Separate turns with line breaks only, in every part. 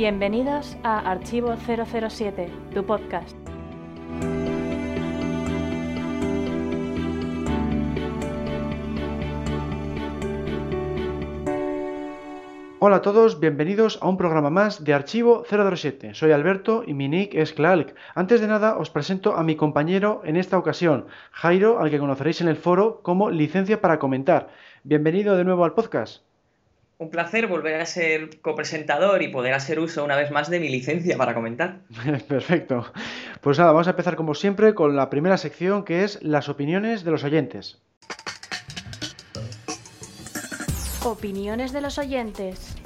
Bienvenidos a Archivo 007, tu podcast.
Hola a todos, bienvenidos a un programa más de Archivo 007. Soy Alberto y mi nick es Clark. Antes de nada os presento a mi compañero en esta ocasión, Jairo, al que conoceréis en el foro como Licencia para Comentar. Bienvenido de nuevo al podcast.
Un placer volver a ser copresentador y poder hacer uso una vez más de mi licencia para comentar.
Perfecto. Pues nada, vamos a empezar como siempre con la primera sección que es las opiniones de los oyentes.
Opiniones de los oyentes.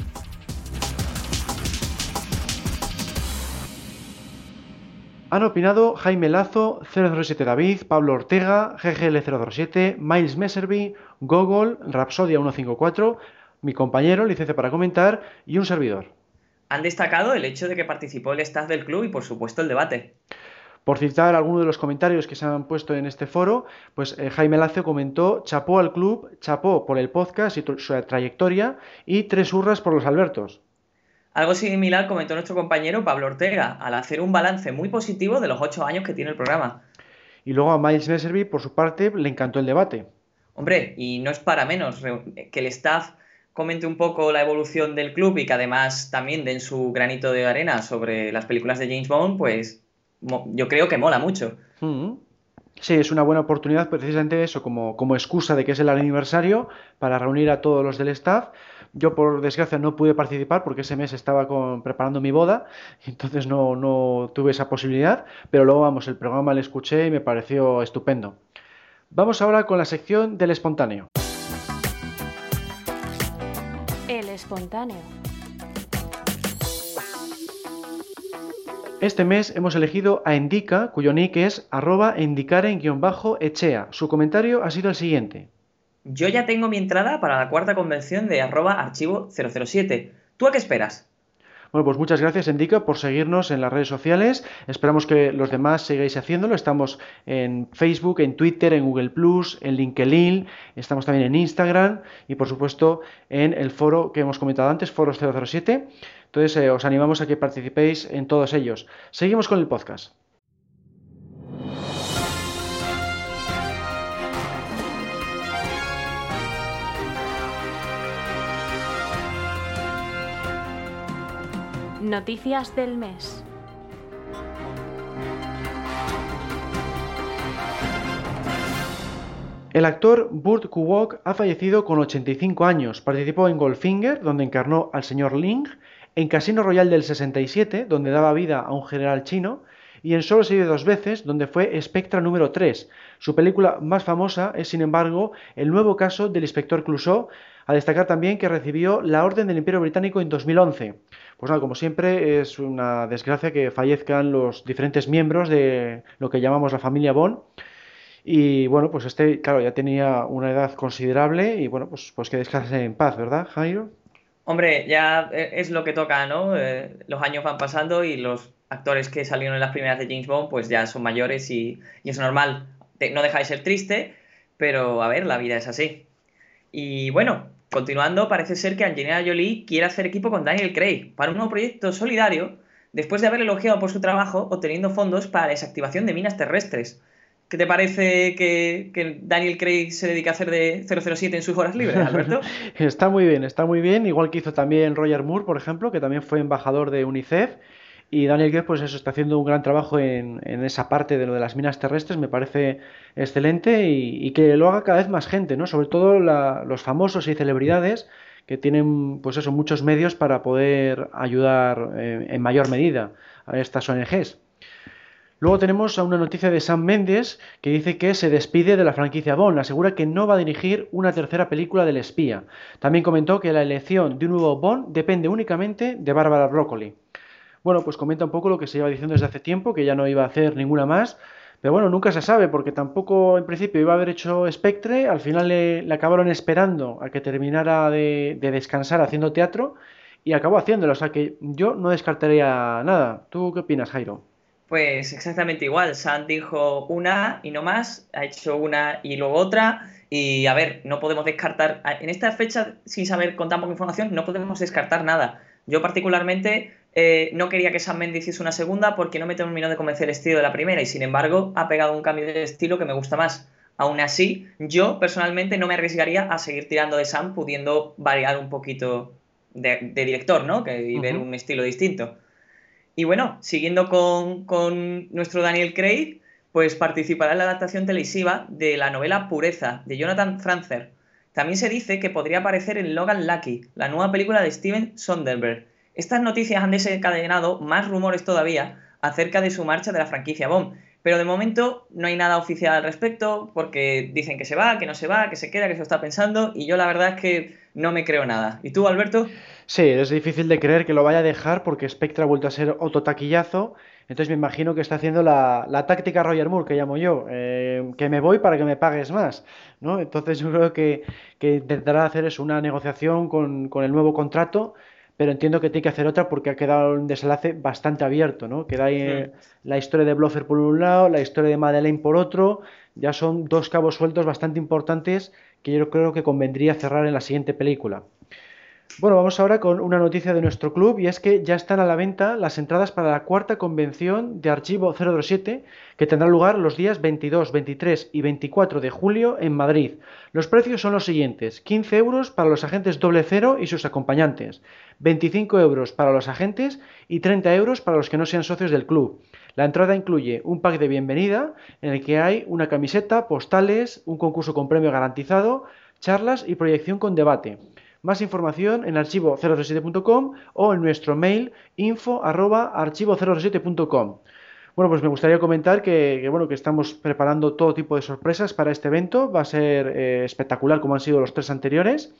Han opinado Jaime Lazo, 007 David, Pablo Ortega, GGL007, Miles Messerby, Gogol, Rapsodia 154, mi compañero, licencia para comentar, y un servidor.
Han destacado el hecho de que participó el staff del club y por supuesto el debate.
Por citar algunos de los comentarios que se han puesto en este foro, pues eh, Jaime Lazo comentó chapó al club, chapó por el podcast y su trayectoria y tres hurras por los Albertos.
Algo similar comentó nuestro compañero Pablo Ortega, al hacer un balance muy positivo de los ocho años que tiene el programa.
Y luego a Miles Messerby, por su parte, le encantó el debate.
Hombre, y no es para menos que el staff comente un poco la evolución del club y que además también den su granito de arena sobre las películas de James Bond, pues yo creo que mola mucho.
Mm. Sí, es una buena oportunidad precisamente eso, como, excusa de que es el aniversario, para reunir a todos los del staff. Yo, por desgracia, no pude participar porque ese mes estaba preparando mi boda, y entonces no, no tuve esa posibilidad, pero luego, vamos, el programa lo escuché y me pareció estupendo. Vamos ahora con la sección del espontáneo.
Espontáneo.
Este mes hemos elegido a Indica, cuyo nick es arroba indicaren-echea. Su comentario ha sido el siguiente.
Yo ya tengo mi entrada para la cuarta convención de arroba archivo 007. ¿Tú a qué esperas?
Bueno, pues muchas gracias, Indica, por seguirnos en las redes sociales. Esperamos que los demás sigáis haciéndolo. Estamos en Facebook, en Twitter, en Google Plus, en LinkedIn, estamos también en Instagram y, por supuesto, en el foro que hemos comentado antes, Foros 007. Entonces, eh, os animamos a que participéis en todos ellos. Seguimos con el podcast.
Noticias del mes.
El actor Burt Kuwok ha fallecido con 85 años. Participó en Goldfinger, donde encarnó al señor Ling, en Casino Royale del 67, donde daba vida a un general chino, y en Solo se vive dos veces, donde fue Spectra número 3. Su película más famosa es, sin embargo, El nuevo caso del inspector Clouseau, a destacar también que recibió la Orden del Imperio Británico en 2011. Pues nada, como siempre, es una desgracia que fallezcan los diferentes miembros de lo que llamamos la familia Bond. Y bueno, pues este, claro, ya tenía una edad considerable y bueno, pues, pues que descanse en paz, ¿verdad, Jairo?
Hombre, ya eh, es lo que toca, ¿no? Eh, los años van pasando y los actores que salieron en las primeras de James Bond, pues ya son mayores y, es normal. No deja de ser triste, pero a ver, la vida es así. Y bueno, continuando, parece ser que Angelina Jolie quiere hacer equipo con Daniel Craig para un nuevo proyecto solidario después de haber elogiado por su trabajo obteniendo fondos para la desactivación de minas terrestres. ¿Qué te parece que, Daniel Craig se dedica a hacer de 007 en sus horas libres, Alberto?
está muy bien, está muy bien. Igual que hizo también Roger Moore, por ejemplo, que también fue embajador de UNICEF. Y Daniel Craig, pues eso, está haciendo un gran trabajo en, esa parte de lo de las minas terrestres, me parece excelente y, que lo haga cada vez más gente, ¿no? Sobre todo los famosos y celebridades que tienen, pues eso, muchos medios para poder ayudar eh, en mayor medida a estas ONGs. Luego tenemos a una noticia de Sam Mendes que dice que se despide de la franquicia Bond, asegura que no va a dirigir una tercera película del espía. También comentó que la elección de un nuevo Bond depende únicamente de Bárbara Broccoli. Bueno, pues comenta un poco lo que se lleva diciendo desde hace tiempo, que ya no iba a hacer ninguna más, pero bueno, nunca se sabe, porque tampoco en principio iba a haber hecho Spectre, al final le, acabaron esperando a que terminara de, de descansar haciendo teatro y acabó haciéndolo, o sea que yo no descartaría nada. ¿Tú qué opinas, Jairo?
Pues exactamente igual. Sam dijo una y no más, ha hecho una y luego otra. Y a ver, no podemos descartar. En esta fecha, sin saber con tan poca información, no podemos descartar nada. Yo, particularmente, eh, no quería que Sam Mendes hiciese una segunda porque no me terminó de convencer el estilo de la primera y sin embargo ha pegado un cambio de estilo que me gusta más. Aún así, yo personalmente no me arriesgaría a seguir tirando de Sam pudiendo variar un poquito de, director, ¿no? Que, y ver un estilo distinto. Y bueno, siguiendo con, con nuestro Daniel Craig, pues participará en la adaptación televisiva de la novela Pureza, de Jonathan Franzer. También se dice que podría aparecer en Logan Lucky, la nueva película de Steven Sonderberg. Estas noticias han desencadenado más rumores todavía acerca de su marcha de la franquicia Bond, pero de momento no hay nada oficial al respecto porque dicen que se va, que no se va, que se queda, que se está pensando y yo la verdad es que no me creo nada. ¿Y tú, Alberto?
Sí, es difícil de creer que lo vaya a dejar porque Spectre ha vuelto a ser otro taquillazo. Entonces me imagino que está haciendo la, táctica Roger Moore, que llamo yo, eh, que me voy para que me pagues más. ¿no? Entonces yo creo que, que intentará hacer es una negociación con, con el nuevo contrato pero entiendo que tiene que hacer otra porque ha quedado un desenlace bastante abierto, ¿no? Queda ahí eh, la historia de Bloffer por un lado, la historia de Madeleine por otro, ya son dos cabos sueltos bastante importantes que yo creo que convendría cerrar en la siguiente película. Bueno, vamos ahora con una noticia de nuestro club y es que ya están a la venta las entradas para la cuarta convención de Archivo 007 que tendrá lugar los días 22, 23 y 24 de julio en Madrid. Los precios son los siguientes: 15 euros para los agentes doble cero y sus acompañantes, 25 euros para los agentes y 30 euros para los que no sean socios del club. La entrada incluye un pack de bienvenida en el que hay una camiseta, postales, un concurso con premio garantizado, charlas y proyección con debate. Más información en archivo007.com o en nuestro mail info archivo007.com. Bueno, pues me gustaría comentar que, bueno, que estamos preparando todo tipo de sorpresas para este evento. Va a ser eh, espectacular como han sido los tres anteriores.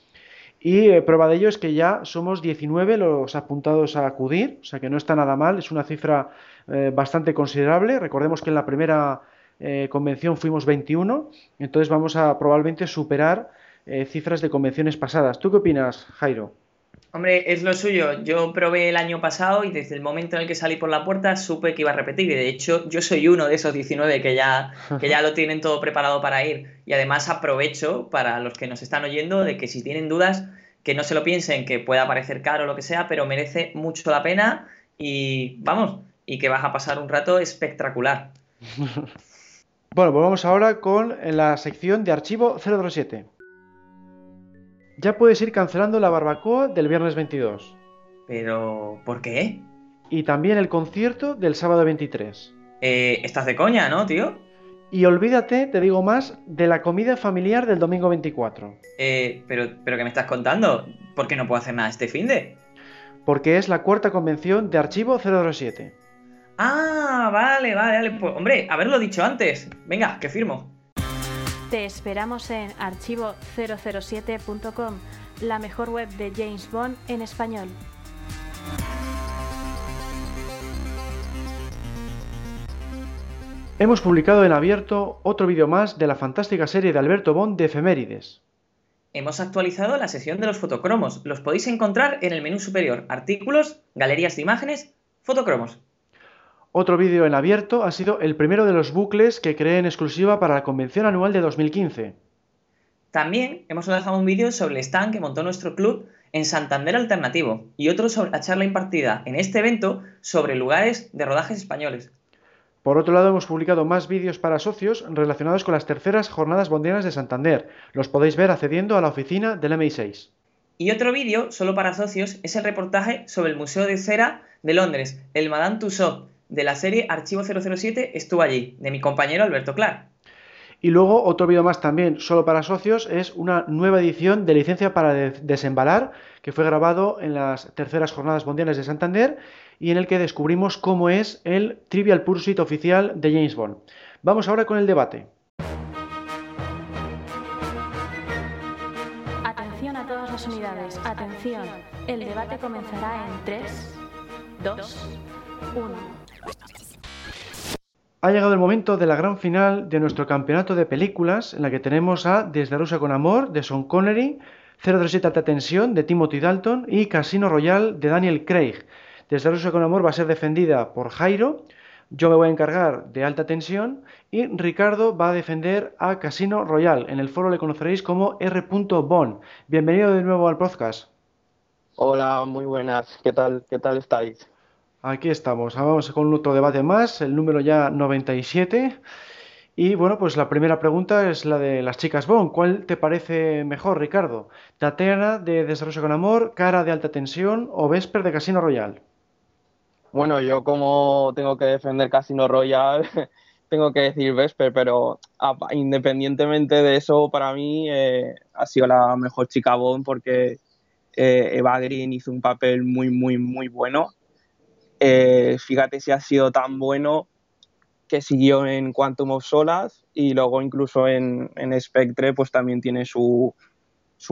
Y eh, prueba de ello es que ya somos 19 los apuntados a acudir, o sea que no está nada mal, es una cifra eh, bastante considerable. Recordemos que en la primera convención fuimos 21, entonces vamos a probablemente superar eh, cifras de convenciones pasadas. ¿Tú qué opinas, Jairo?
Hombre, es lo suyo. Yo probé el año pasado y desde el momento en el que salí por la puerta supe que iba a repetir. Y de hecho, yo soy uno de esos 19 que ya, que ya lo tienen todo preparado para ir. Y además aprovecho para los que nos están oyendo de que si tienen dudas, que no se lo piensen, que pueda parecer caro o lo que sea, pero merece mucho la pena. Y vamos, y que vas a pasar un rato espectacular.
bueno, pues vamos ahora con la sección de archivo 007. Ya puedes ir cancelando la barbacoa del viernes 22.
Pero, ¿por qué?
Y también el concierto del sábado 23.
Eh, estás de coña, ¿no, tío?
Y olvídate, te digo más, de la comida familiar del domingo 24.
Eh, pero, pero ¿qué me estás contando? ¿Por qué no puedo hacer nada este fin de?
Porque es la cuarta convención de Archivo 007.
Ah, vale, vale, vale. Pues, hombre, haberlo dicho antes. Venga, que firmo.
Te esperamos en archivo007.com, la mejor web de James Bond en español.
Hemos publicado en abierto otro vídeo más de la fantástica serie de Alberto Bond de efemérides.
Hemos actualizado la sesión de los fotocromos. Los podéis encontrar en el menú superior. Artículos, galerías de imágenes, fotocromos.
Otro vídeo en abierto ha sido el primero de los bucles que creé en exclusiva para la convención anual de 2015.
También hemos lanzado un vídeo sobre el stand que montó nuestro club en Santander Alternativo y otro sobre la charla impartida en este evento sobre lugares de rodajes españoles.
Por otro lado, hemos publicado más vídeos para socios relacionados con las terceras jornadas bondianas de Santander. Los podéis ver accediendo a la oficina del MI6.
Y otro vídeo, solo para socios, es el reportaje sobre el Museo de Cera de Londres, el Madame Tussauds, de la serie Archivo 007 estuvo allí, de mi compañero Alberto Clar.
Y luego otro vídeo más también, solo para socios, es una nueva edición de Licencia para Desembalar, que fue grabado en las terceras jornadas mundiales de Santander y en el que descubrimos cómo es el Trivial Pursuit oficial de James Bond. Vamos ahora con el debate.
Atención a todas las unidades, atención. El debate comenzará en 3, 2, 1.
Ha llegado el momento de la gran final de nuestro campeonato de películas, en la que tenemos a Desde Rusia con Amor, de Sean Connery, 037 Alta Tensión, de Timothy Dalton, y Casino Royale, de Daniel Craig. Desde Rusia con Amor va a ser defendida por Jairo, yo me voy a encargar de Alta Tensión, y Ricardo va a defender a Casino Royale. En el foro le conoceréis como R. Bond. Bienvenido de nuevo al podcast.
Hola, muy buenas. ¿Qué tal? ¿Qué tal estáis?
Aquí estamos, vamos con otro debate más, el número ya 97. Y bueno, pues la primera pregunta es la de las chicas Bond. ¿Cuál te parece mejor, Ricardo? ¿Tatiana de Desarrollo con Amor, Cara de Alta Tensión o Vesper de Casino Royal?
Bueno, yo como tengo que defender Casino Royal, tengo que decir Vesper, pero independientemente de eso, para mí eh, ha sido la mejor chica Bond porque eh, Eva Green hizo un papel muy, muy, muy bueno. Eh, fíjate si ha sido tan bueno que siguió en Quantum of Solas y luego incluso en, Spectre pues también tiene sus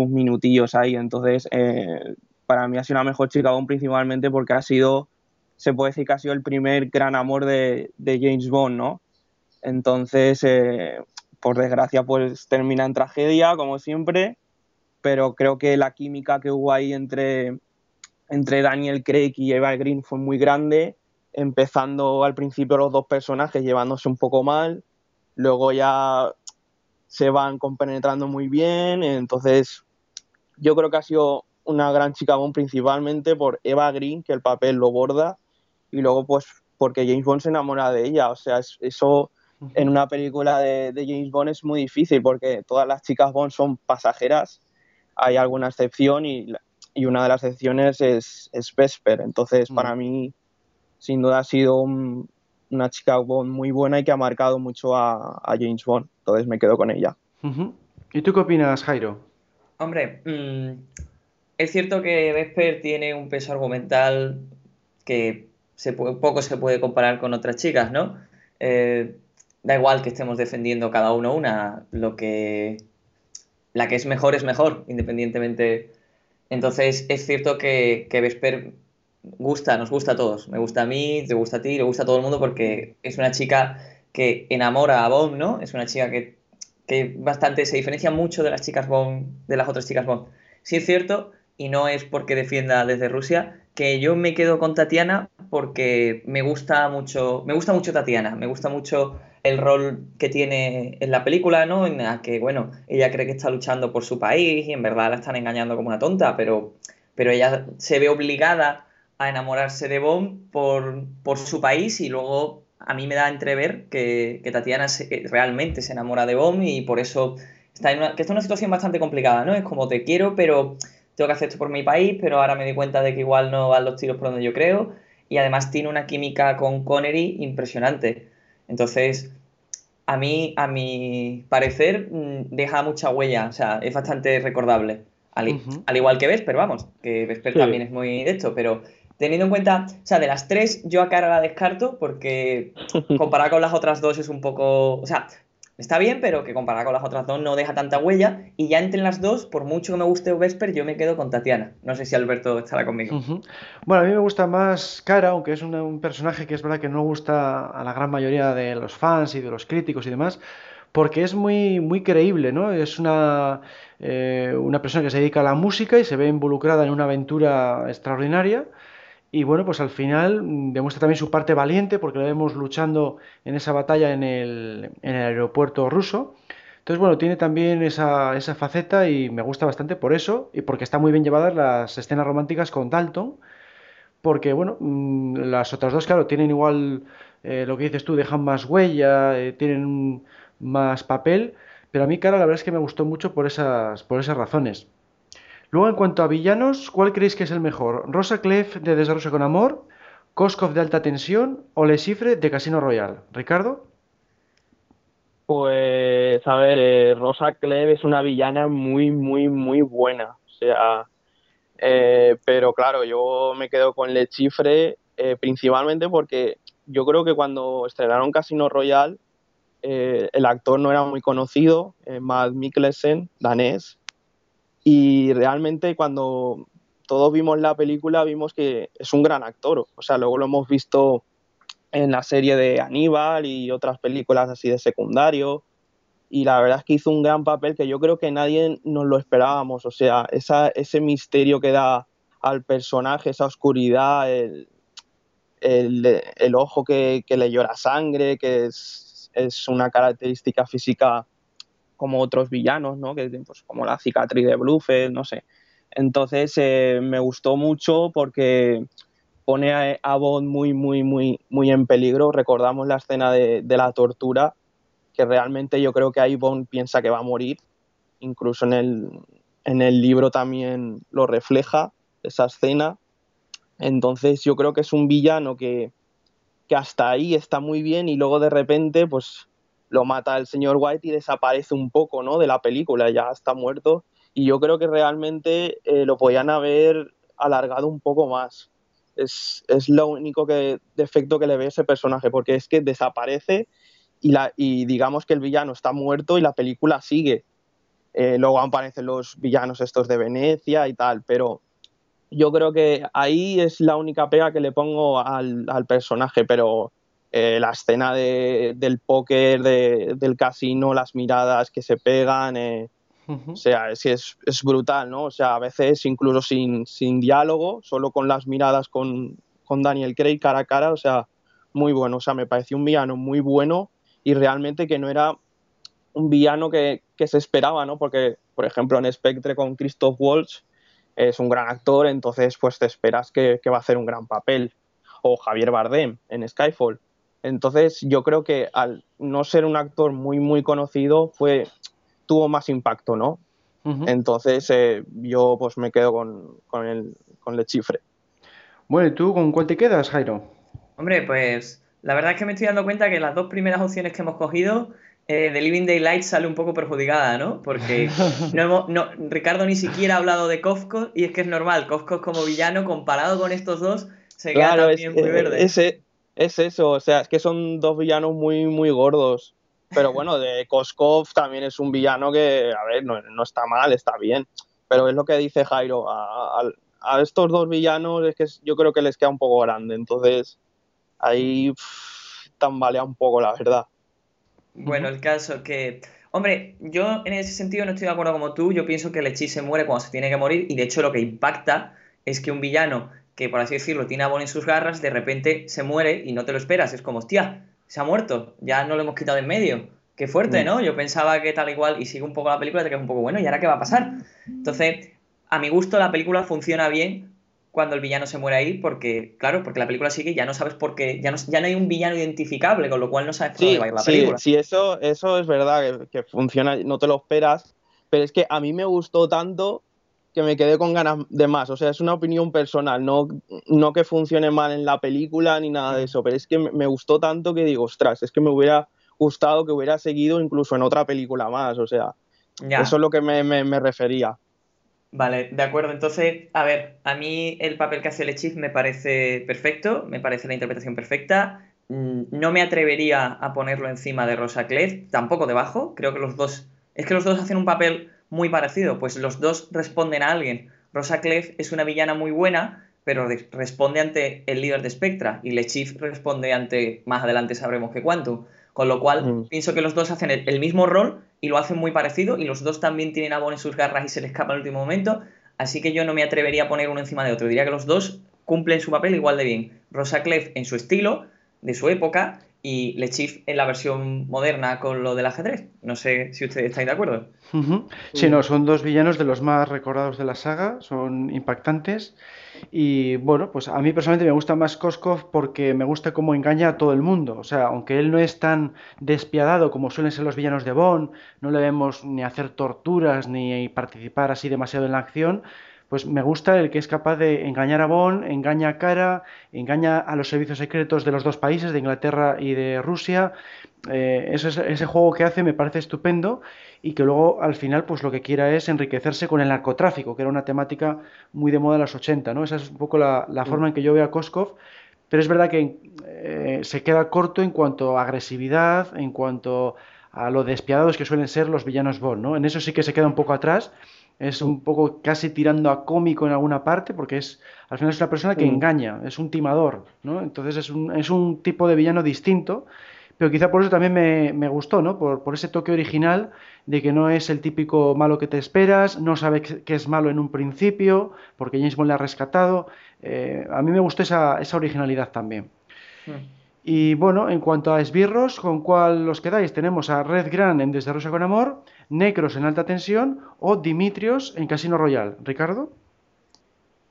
minutillos ahí. Entonces, eh, para mí ha sido una mejor chica aún principalmente porque ha sido, se puede decir que ha sido el primer gran amor de, de James Bond, ¿no? Entonces, eh, por desgracia, pues termina en tragedia, como siempre, pero creo que la química que hubo ahí entre, entre Daniel Craig y Eva Green fue muy grande empezando al principio los dos personajes llevándose un poco mal, luego ya se van compenetrando muy bien, entonces yo creo que ha sido una gran chica Bond principalmente por Eva Green, que el papel lo borda, y luego pues porque James Bond se enamora de ella, o sea, eso en una película de, James Bond es muy difícil porque todas las chicas Bond son pasajeras, hay alguna excepción y, una de las excepciones es, es Vesper, entonces para mí sin duda ha sido una chica Bond muy buena y que ha marcado mucho a, James Bond. Entonces me quedo con ella.
¿Y tú qué opinas, Jairo?
Hombre, mm, es cierto que Vesper tiene un peso argumental que se poco se puede comparar con otras chicas, ¿no? Eh, da igual que estemos defendiendo cada uno una, lo que la que es mejor es mejor, independientemente. Entonces es cierto que, Vesper gusta, nos gusta a todos. Me gusta a mí, te gusta a ti, le gusta a todo el mundo porque es una chica que enamora a Bond, ¿no? Es una chica que, que bastante se diferencia mucho de las chicas Bond, de las otras chicas Bond. Sí es cierto, y no es porque defienda desde Rusia, que yo me quedo con Tatiana porque me gusta mucho, me gusta mucho Tatiana, me gusta mucho el rol que tiene en la película, ¿no? En la que, bueno, ella cree que está luchando por su país y en verdad la están engañando como una tonta, pero, pero ella se ve obligada a enamorarse de Bond por, por su país y luego a mí me da a entrever que, que Tatiana realmente se enamora de Bond y por eso está en una, que está en una situación bastante complicada, ¿no? Es como te quiero, pero tengo que hacer esto por mi país, pero ahora me di cuenta de que igual no van los tiros por donde yo creo. Y además tiene una química con Connery impresionante. Entonces, a mí, a mi parecer, mm, deja mucha huella, o sea, es bastante recordable. Al, igual que Vesper, vamos, que Vesper también es muy de esto, pero teniendo en cuenta, o sea, de las tres, yo a cara la descarto porque comparada con las otras dos es un poco, o sea, está bien, pero que comparada con las otras dos no deja tanta huella. Y ya entre las dos, por mucho que me guste Vesper, yo me quedo con Tatiana. No sé si Alberto estará conmigo.
Bueno, a mí me gusta más Cara, aunque es un, personaje que es verdad que no gusta a la gran mayoría de los fans y de los críticos y demás. Porque es muy, muy creíble, ¿no? Es una, eh, una persona que se dedica a la música y se ve involucrada en una aventura extraordinaria y bueno, pues al final mm, demuestra también su parte valiente porque lo vemos luchando en esa batalla en el, en el aeropuerto ruso. Entonces, bueno, tiene también esa, esa, faceta y me gusta bastante por eso y porque está muy bien llevadas las escenas románticas con Dalton. Porque, bueno, mm, las otras dos, claro, tienen igual eh, lo que dices tú, dejan más huella, eh, tienen más papel. Pero a mí, cara, la verdad es que me gustó mucho por esas, por esas razones. Luego, en cuanto a villanos, ¿cuál creéis que es el mejor? ¿Rosa Clef de Desarrollo con Amor? ¿Koskov de Alta Tensión? ¿O Le Cifre de Casino Royal? ¿Ricardo?
Pues, a ver, eh, Rosa Clef es una villana muy, muy, muy buena. O sea, eh, pero claro, yo me quedo con Le Cifre eh, principalmente porque yo creo que cuando estrenaron Casino Royal, el actor no era muy conocido, Matt Mikkelsen, danés, y realmente cuando todos vimos la película vimos que es un gran actor. O sea, luego lo hemos visto en la serie de Aníbal y otras películas así de secundario. Y la verdad es que hizo un gran papel que yo creo que nadie nos lo esperábamos. O sea, ese misterio que da al personaje, esa oscuridad, el, el, ojo que, que, le llora sangre, que es, es una característica física como otros villanos, ¿no? Que, pues, como la cicatriz de Bluffel, no sé. Entonces eh, me gustó mucho porque pone a, Bond muy, muy, muy, muy en peligro. Recordamos la escena de, la tortura, que realmente yo creo que ahí Bond piensa que va a morir. Incluso en el, en el libro también lo refleja esa escena. Entonces yo creo que es un villano que, que hasta ahí está muy bien y luego de repente pues lo mata el señor White y desaparece un poco ¿no? de la película, ya está muerto. Y yo creo que realmente eh, lo podían haber alargado un poco más. Es, lo único que, defecto que le ve a ese personaje, porque es que desaparece y, la, y digamos que el villano está muerto y la película sigue. Eh, luego aparecen los villanos estos de Venecia y tal, pero yo creo que ahí es la única pega que le pongo al, al personaje, pero eh, la escena del póker, del casino, las miradas que se pegan, eh, o sea, es, es, es, brutal, ¿no? O sea, a veces incluso sin, sin diálogo, solo con las miradas con, con, Daniel Craig cara a cara, o sea, muy bueno, o sea, me pareció un villano muy bueno y realmente que no era un villano que, que se esperaba, ¿no? Porque, por ejemplo, en Spectre con Christoph Waltz es un gran actor, entonces pues te esperas que, que va a hacer un gran papel. O Javier Bardem en Skyfall entonces yo creo que al no ser un actor muy muy conocido fue tuvo más impacto, ¿no? Entonces eh, yo pues me quedo con, con, el, con el chifre.
Bueno, ¿y tú con cuál te quedas, Jairo?
Hombre, pues la verdad es que me estoy dando cuenta que las dos primeras opciones que hemos cogido eh, de Living Daylight sale un poco perjudicada, ¿no? Porque no no, Ricardo ni siquiera ha hablado de Kofko y es que es normal, Kofko como villano comparado con estos dos se queda también muy verde.
Ese, es eso, o sea, es que son dos villanos muy, muy gordos. Pero bueno, de Koskov también es un villano que, a ver, no, está mal, está bien. Pero es lo que dice Jairo, a, estos dos villanos es que yo creo que les queda un poco grande. Entonces, ahí tambalea un poco, la verdad.
Bueno, el caso que... Hombre, yo en ese sentido no estoy de acuerdo como tú. Yo pienso que el se muere cuando se tiene que morir y de hecho lo que impacta es que un villano que por así decirlo tiene a Bond en sus garras, de repente se muere y no te lo esperas. Es como, hostia, se ha muerto, ya no lo hemos quitado en medio. Qué fuerte, mm. ¿no? Yo pensaba que tal igual y sigue un poco la película, te quedas un poco bueno, ¿y ahora qué va a pasar? Entonces, a mi gusto la película funciona bien cuando el villano se muere ahí, porque, claro, porque la película sigue y ya no sabes por qué, ya no, ya no hay un villano identificable, con lo cual no sabes por dónde va a ir la película.
Sí, eso, eso es verdad, que, que funciona, no te lo esperas, pero es que a mí me gustó tanto que me quedé con ganas de más. O sea, es una opinión personal, no, no que funcione mal en la película ni nada de eso, pero es que me gustó tanto que digo, ostras, es que me hubiera gustado que hubiera seguido incluso en otra película más. O sea, eso es lo que me, me, refería.
Vale, de acuerdo. Entonces, a ver, a mí el papel que hace Lechif me parece perfecto, me parece la interpretación perfecta. Mm, no me atrevería a ponerlo encima de Rosa Clef, tampoco debajo. Creo que los dos. Es que los dos hacen un papel muy parecido, pues los dos responden a alguien. Rosa Clef es una villana muy buena, pero responde ante el líder de Spectra y Lechif responde ante, más adelante sabremos que cuánto. Con lo cual, mm. pienso que los dos hacen el, mismo rol y lo hacen muy parecido y los dos también tienen a Bond en sus garras y se le escapa en el último momento. Así que yo no me atrevería a poner uno encima de otro. Diría que los dos cumplen su papel igual de bien. Rosa Clef en su estilo, de su época, y Lechif en la versión moderna con lo del ajedrez. No sé si ustedes están de acuerdo.
Sí, no, son dos villanos de los más recordados de la saga, son impactantes. Y bueno, pues a mí personalmente me gusta más Koskov porque me gusta cómo engaña a todo el mundo. O sea, aunque él no es tan despiadado como suelen ser los villanos de Bond, no le vemos ni hacer torturas ni participar así demasiado en la acción, pues me gusta el que es capaz de engañar a Bond, engaña a Cara, engaña a los servicios secretos de los dos países, de Inglaterra y de Rusia. Eh, ese juego que hace me parece estupendo y que luego al final pues lo que quiera es enriquecerse con el narcotráfico, que era una temática muy de moda en los 80, ¿no? Esa es un poco la, forma en que yo veo a Koskov, pero es verdad que eh, se queda corto en cuanto a agresividad, en cuanto a lo despiadados que suelen ser los villanos Bond, ¿no? En eso sí que se queda un poco atrás es un poco casi tirando a cómico en alguna parte, porque es al final es una persona que engaña, es un timador, ¿no? Entonces es un, es un tipo de villano distinto, pero quizá por eso también me, me gustó, ¿no? Por, por, ese toque original de que no es el típico malo que te esperas, no sabe que es malo en un principio, porque James Bond le ha rescatado. Eh, a mí me gustó esa, esa originalidad también. Y bueno, en cuanto a esbirros, ¿con cuál los quedáis? Tenemos a Red Gran en Desde Rosa con Amor, Necros en Alta Tensión o Dimitrios en Casino Royal. ¿Ricardo?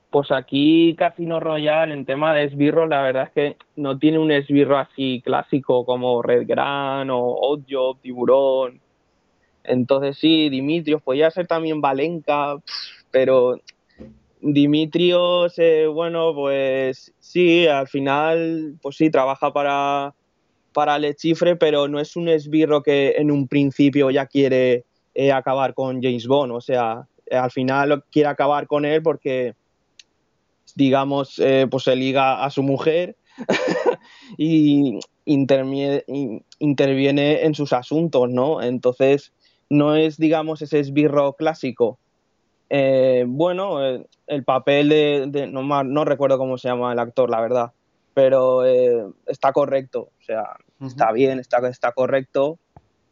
Pues aquí Casino Royale en tema de esbirros, la verdad es que no tiene un esbirro así clásico como Red Gran o Oddjob, Tiburón. Entonces sí, Dimitrios, podría ser también Valenca, pero Dimitrios, eh, bueno, pues sí, al final, pues sí, trabaja para, para Lechifre, pero no es un esbirro que en un principio ya quiere eh, acabar con James Bond, o sea, al final quiere acabar con él porque digamos, eh, pues se liga a su mujer y interviene, en sus asuntos, ¿no? Entonces, no es, digamos, ese esbirro clásico. Eh, bueno, eh, el papel de, no, no, recuerdo cómo se llama el actor, la verdad, pero está correcto, o sea, está bien, está, está correcto.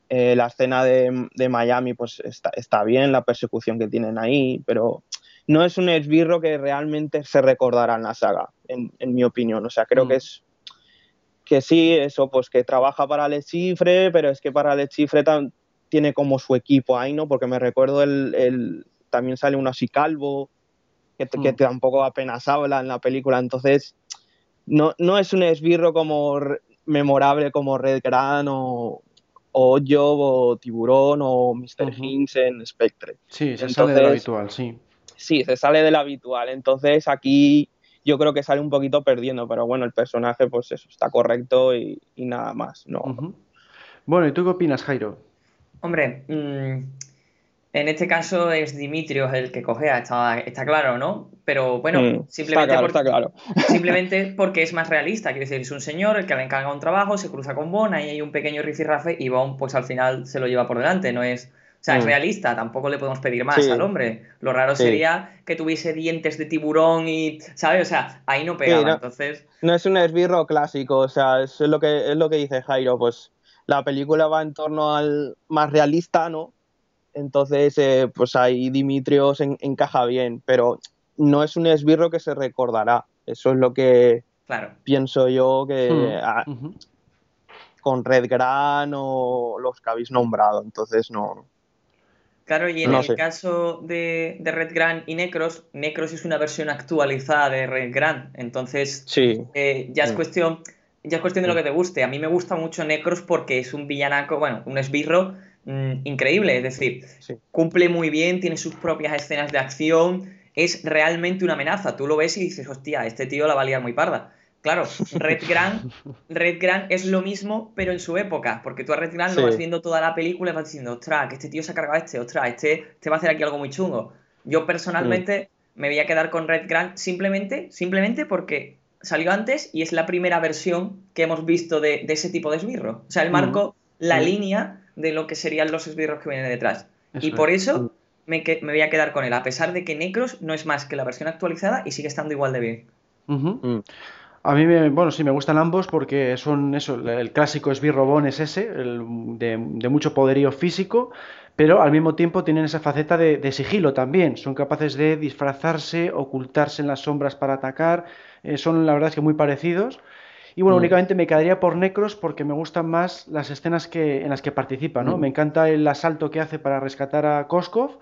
la escena de, de Miami, pues está, está, bien, la persecución que tienen ahí, pero no es un esbirro que realmente se recordará en la saga, en, mi opinión. O sea, creo que mm. es que sí, eso, pues que trabaja para Le Chifre, pero es que para Le Chifre tiene como su equipo ahí, ¿no? Porque me recuerdo el, también sale uno así calvo, que, que, mm. tampoco apenas habla en la película, entonces no, no es un esbirro como memorable como Red Gran o, o Job o Tiburón o Mr. Hinks en Spectre.
Sí, se sale de lo habitual, sí
sí, se sale del habitual. Entonces aquí yo creo que sale un poquito perdiendo, pero bueno, el personaje pues eso, está correcto y, nada más. No.
Bueno, ¿y tú qué opinas, Jairo?
Hombre, mm, en este caso es Dimitrios el que cogea, está, está claro, ¿no? Pero bueno, mm, simplemente, porque, simplemente porque es más realista. Quiere decir, es un señor el que le encarga un trabajo, se cruza con Bon, ahí hay un pequeño rifirrafe y Bon pues al final se lo lleva por delante, no es o sea, es mm. realista, tampoco le podemos pedir más al hombre. Lo raro sería que tuviese dientes de tiburón y, ¿sabes? O sea, ahí no pegaba, no, entonces...
No es un esbirro clásico, o sea, es lo que, es lo que dice Jairo, pues la película va en torno al más realista, ¿no? Entonces, eh, pues ahí Dimitrios encaja bien, pero no es un esbirro que se recordará. Eso es lo que pienso yo que... Hmm. con Red Gran o los que habéis nombrado, entonces no,
Claro, y en el caso de, Red Grand y Necros, Necros es una versión actualizada de Red Grand, entonces eh, ya es mm. cuestión ya es cuestión de lo que te guste. A mí me gusta mucho Necros porque es un villanaco, bueno, un esbirro mm, increíble, es decir, cumple muy bien, tiene sus propias escenas de acción, es realmente una amenaza. Tú lo ves y dices, hostia, este tío la valía muy parda. Claro, Red Grand, Red Grand es lo mismo, pero en su época, porque tú a Red Grand lo vas viendo toda la película y vas diciendo, ostras, que este tío se ha cargado a este, ostras, este, este va a hacer aquí algo muy chungo. Yo personalmente me voy a quedar con Red Grand simplemente, simplemente porque salió antes y es la primera versión que hemos visto de, ese tipo de esbirro. O sea, el marco, la línea de lo que serían los esbirros que vienen detrás. y por eso me, me, voy a quedar con él, a pesar de que Necros no es más que la versión actualizada y sigue estando igual de bien.
A mí, me, bueno, sí, me gustan ambos porque son eso, el clásico esbirrobón es ese, de, mucho poderío físico, pero al mismo tiempo tienen esa faceta de, sigilo también. Son capaces de disfrazarse, ocultarse en las sombras para atacar. Eh, son, la verdad, es que muy parecidos. Y bueno, mm. únicamente me quedaría por Necros porque me gustan más las escenas que, en las que participa, ¿no? Mm. Me encanta el asalto que hace para rescatar a Koskov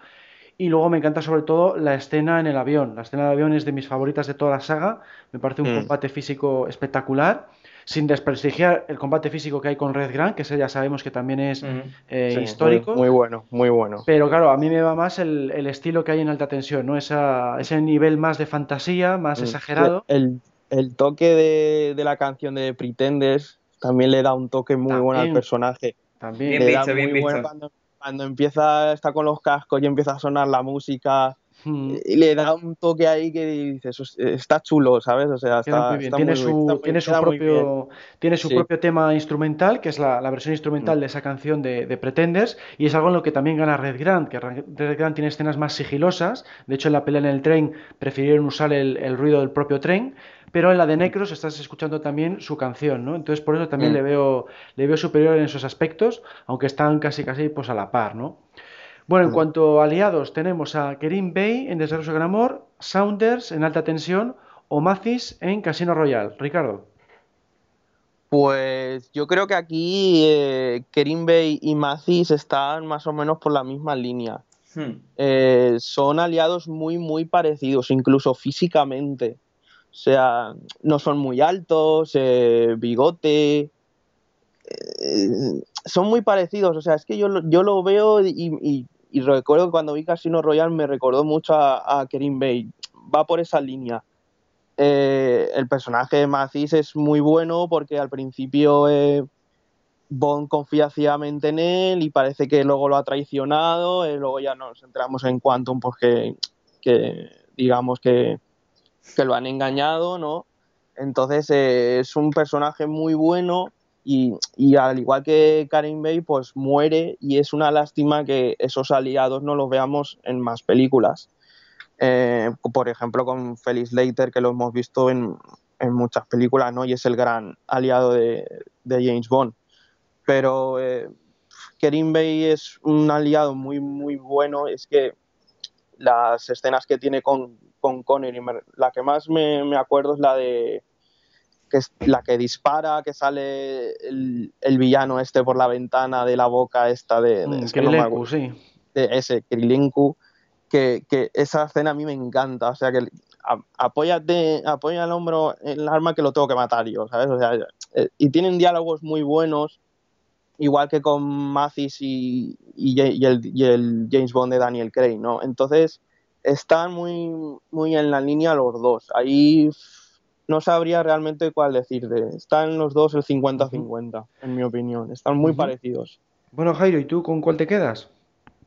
y luego me encanta sobre todo la escena en el avión. La escena del avión es de mis favoritas de toda la saga. Me parece un mm. combate físico espectacular. Sin desprestigiar el combate físico que hay con Red Grand, que ese ya sabemos que también es eh, histórico.
Muy, bueno, muy bueno.
Pero claro, a mí me va más el, estilo que hay en alta tensión, ¿no? Esa, ese nivel más de fantasía, más exagerado.
El, toque de, la canción de Pretenders también le da un toque muy bueno al personaje.
También. Bien visto, bien visto
cuando empieza, está con los cascos y empieza a sonar la música, hmm. y le da un toque ahí que dices, está chulo, ¿sabes? O sea, está,
tiene, su, tiene su propio, tiene su propio tema instrumental, que es la, versión instrumental hmm. de esa canción de, Pretenders, y es algo en lo que también gana Red Grant, que Red Grant tiene escenas más sigilosas, de hecho en la pelea en el tren prefirieron usar el ruido del propio tren, pero en la de Necros estás escuchando también su canción, ¿no? Entonces por eso también mm. le, veo, le veo superior en esos aspectos, aunque están casi casi pues a la par, ¿no? Bueno, en mm. cuanto a aliados, tenemos a Kerim Bey en Desarrollo Gran Amor, Saunders en Alta Tensión o Macis en Casino Royal. Ricardo.
Pues yo creo que aquí eh, Kerim Bey y Macis están más o menos por la misma línea.
Hmm.
Eh, son aliados muy, muy parecidos, incluso físicamente. O sea, no son muy altos, eh, bigote. eh, son muy parecidos. O sea, es que yo, yo lo veo y, recuerdo que cuando vi Casino Royale me recordó mucho a, a Kerim Bey. Va por esa línea. Eh, el personaje de Mathis es muy bueno porque al principio Bond confía ciegamente en él y parece que luego lo ha traicionado. luego ya nos entramos en Quantum, pues que, que digamos que, que lo han engañado, ¿no? Entonces eh, es un personaje muy bueno y, y al igual que Karen Bay, pues muere y es una lástima que esos aliados no los veamos en más películas. Eh, por ejemplo, con Felix Leiter, que lo hemos visto en, en muchas películas, ¿no? Y es el gran aliado de, de James Bond. Pero eh, Kerim Bay es un aliado muy, muy bueno. Es que las escenas que tiene con, con Connery, la que más me, me acuerdo es la de que es la que dispara, que sale el, el villano este por la ventana de la boca esta de, de-
Mm,
es que no me
Kirilenko,
acuerdo
sí.
de ese Kirilenko, que, que esa escena a mí me encanta, o sea que a- apóyate, apoya el hombro en el arma que lo tengo que matar yo, ¿sabes? O sea, eh, y tienen diálogos muy buenos, igual que con Mathis y, y, y el, y el James Bond de Daniel Craig, ¿no? Entonces están muy, muy en la línea los dos, ahí no sabría realmente cuál decir, de, están los dos el 50-50, en mi opinión, están muy parecidos.
Bueno, Jairo, ¿y tú con cuál te quedas?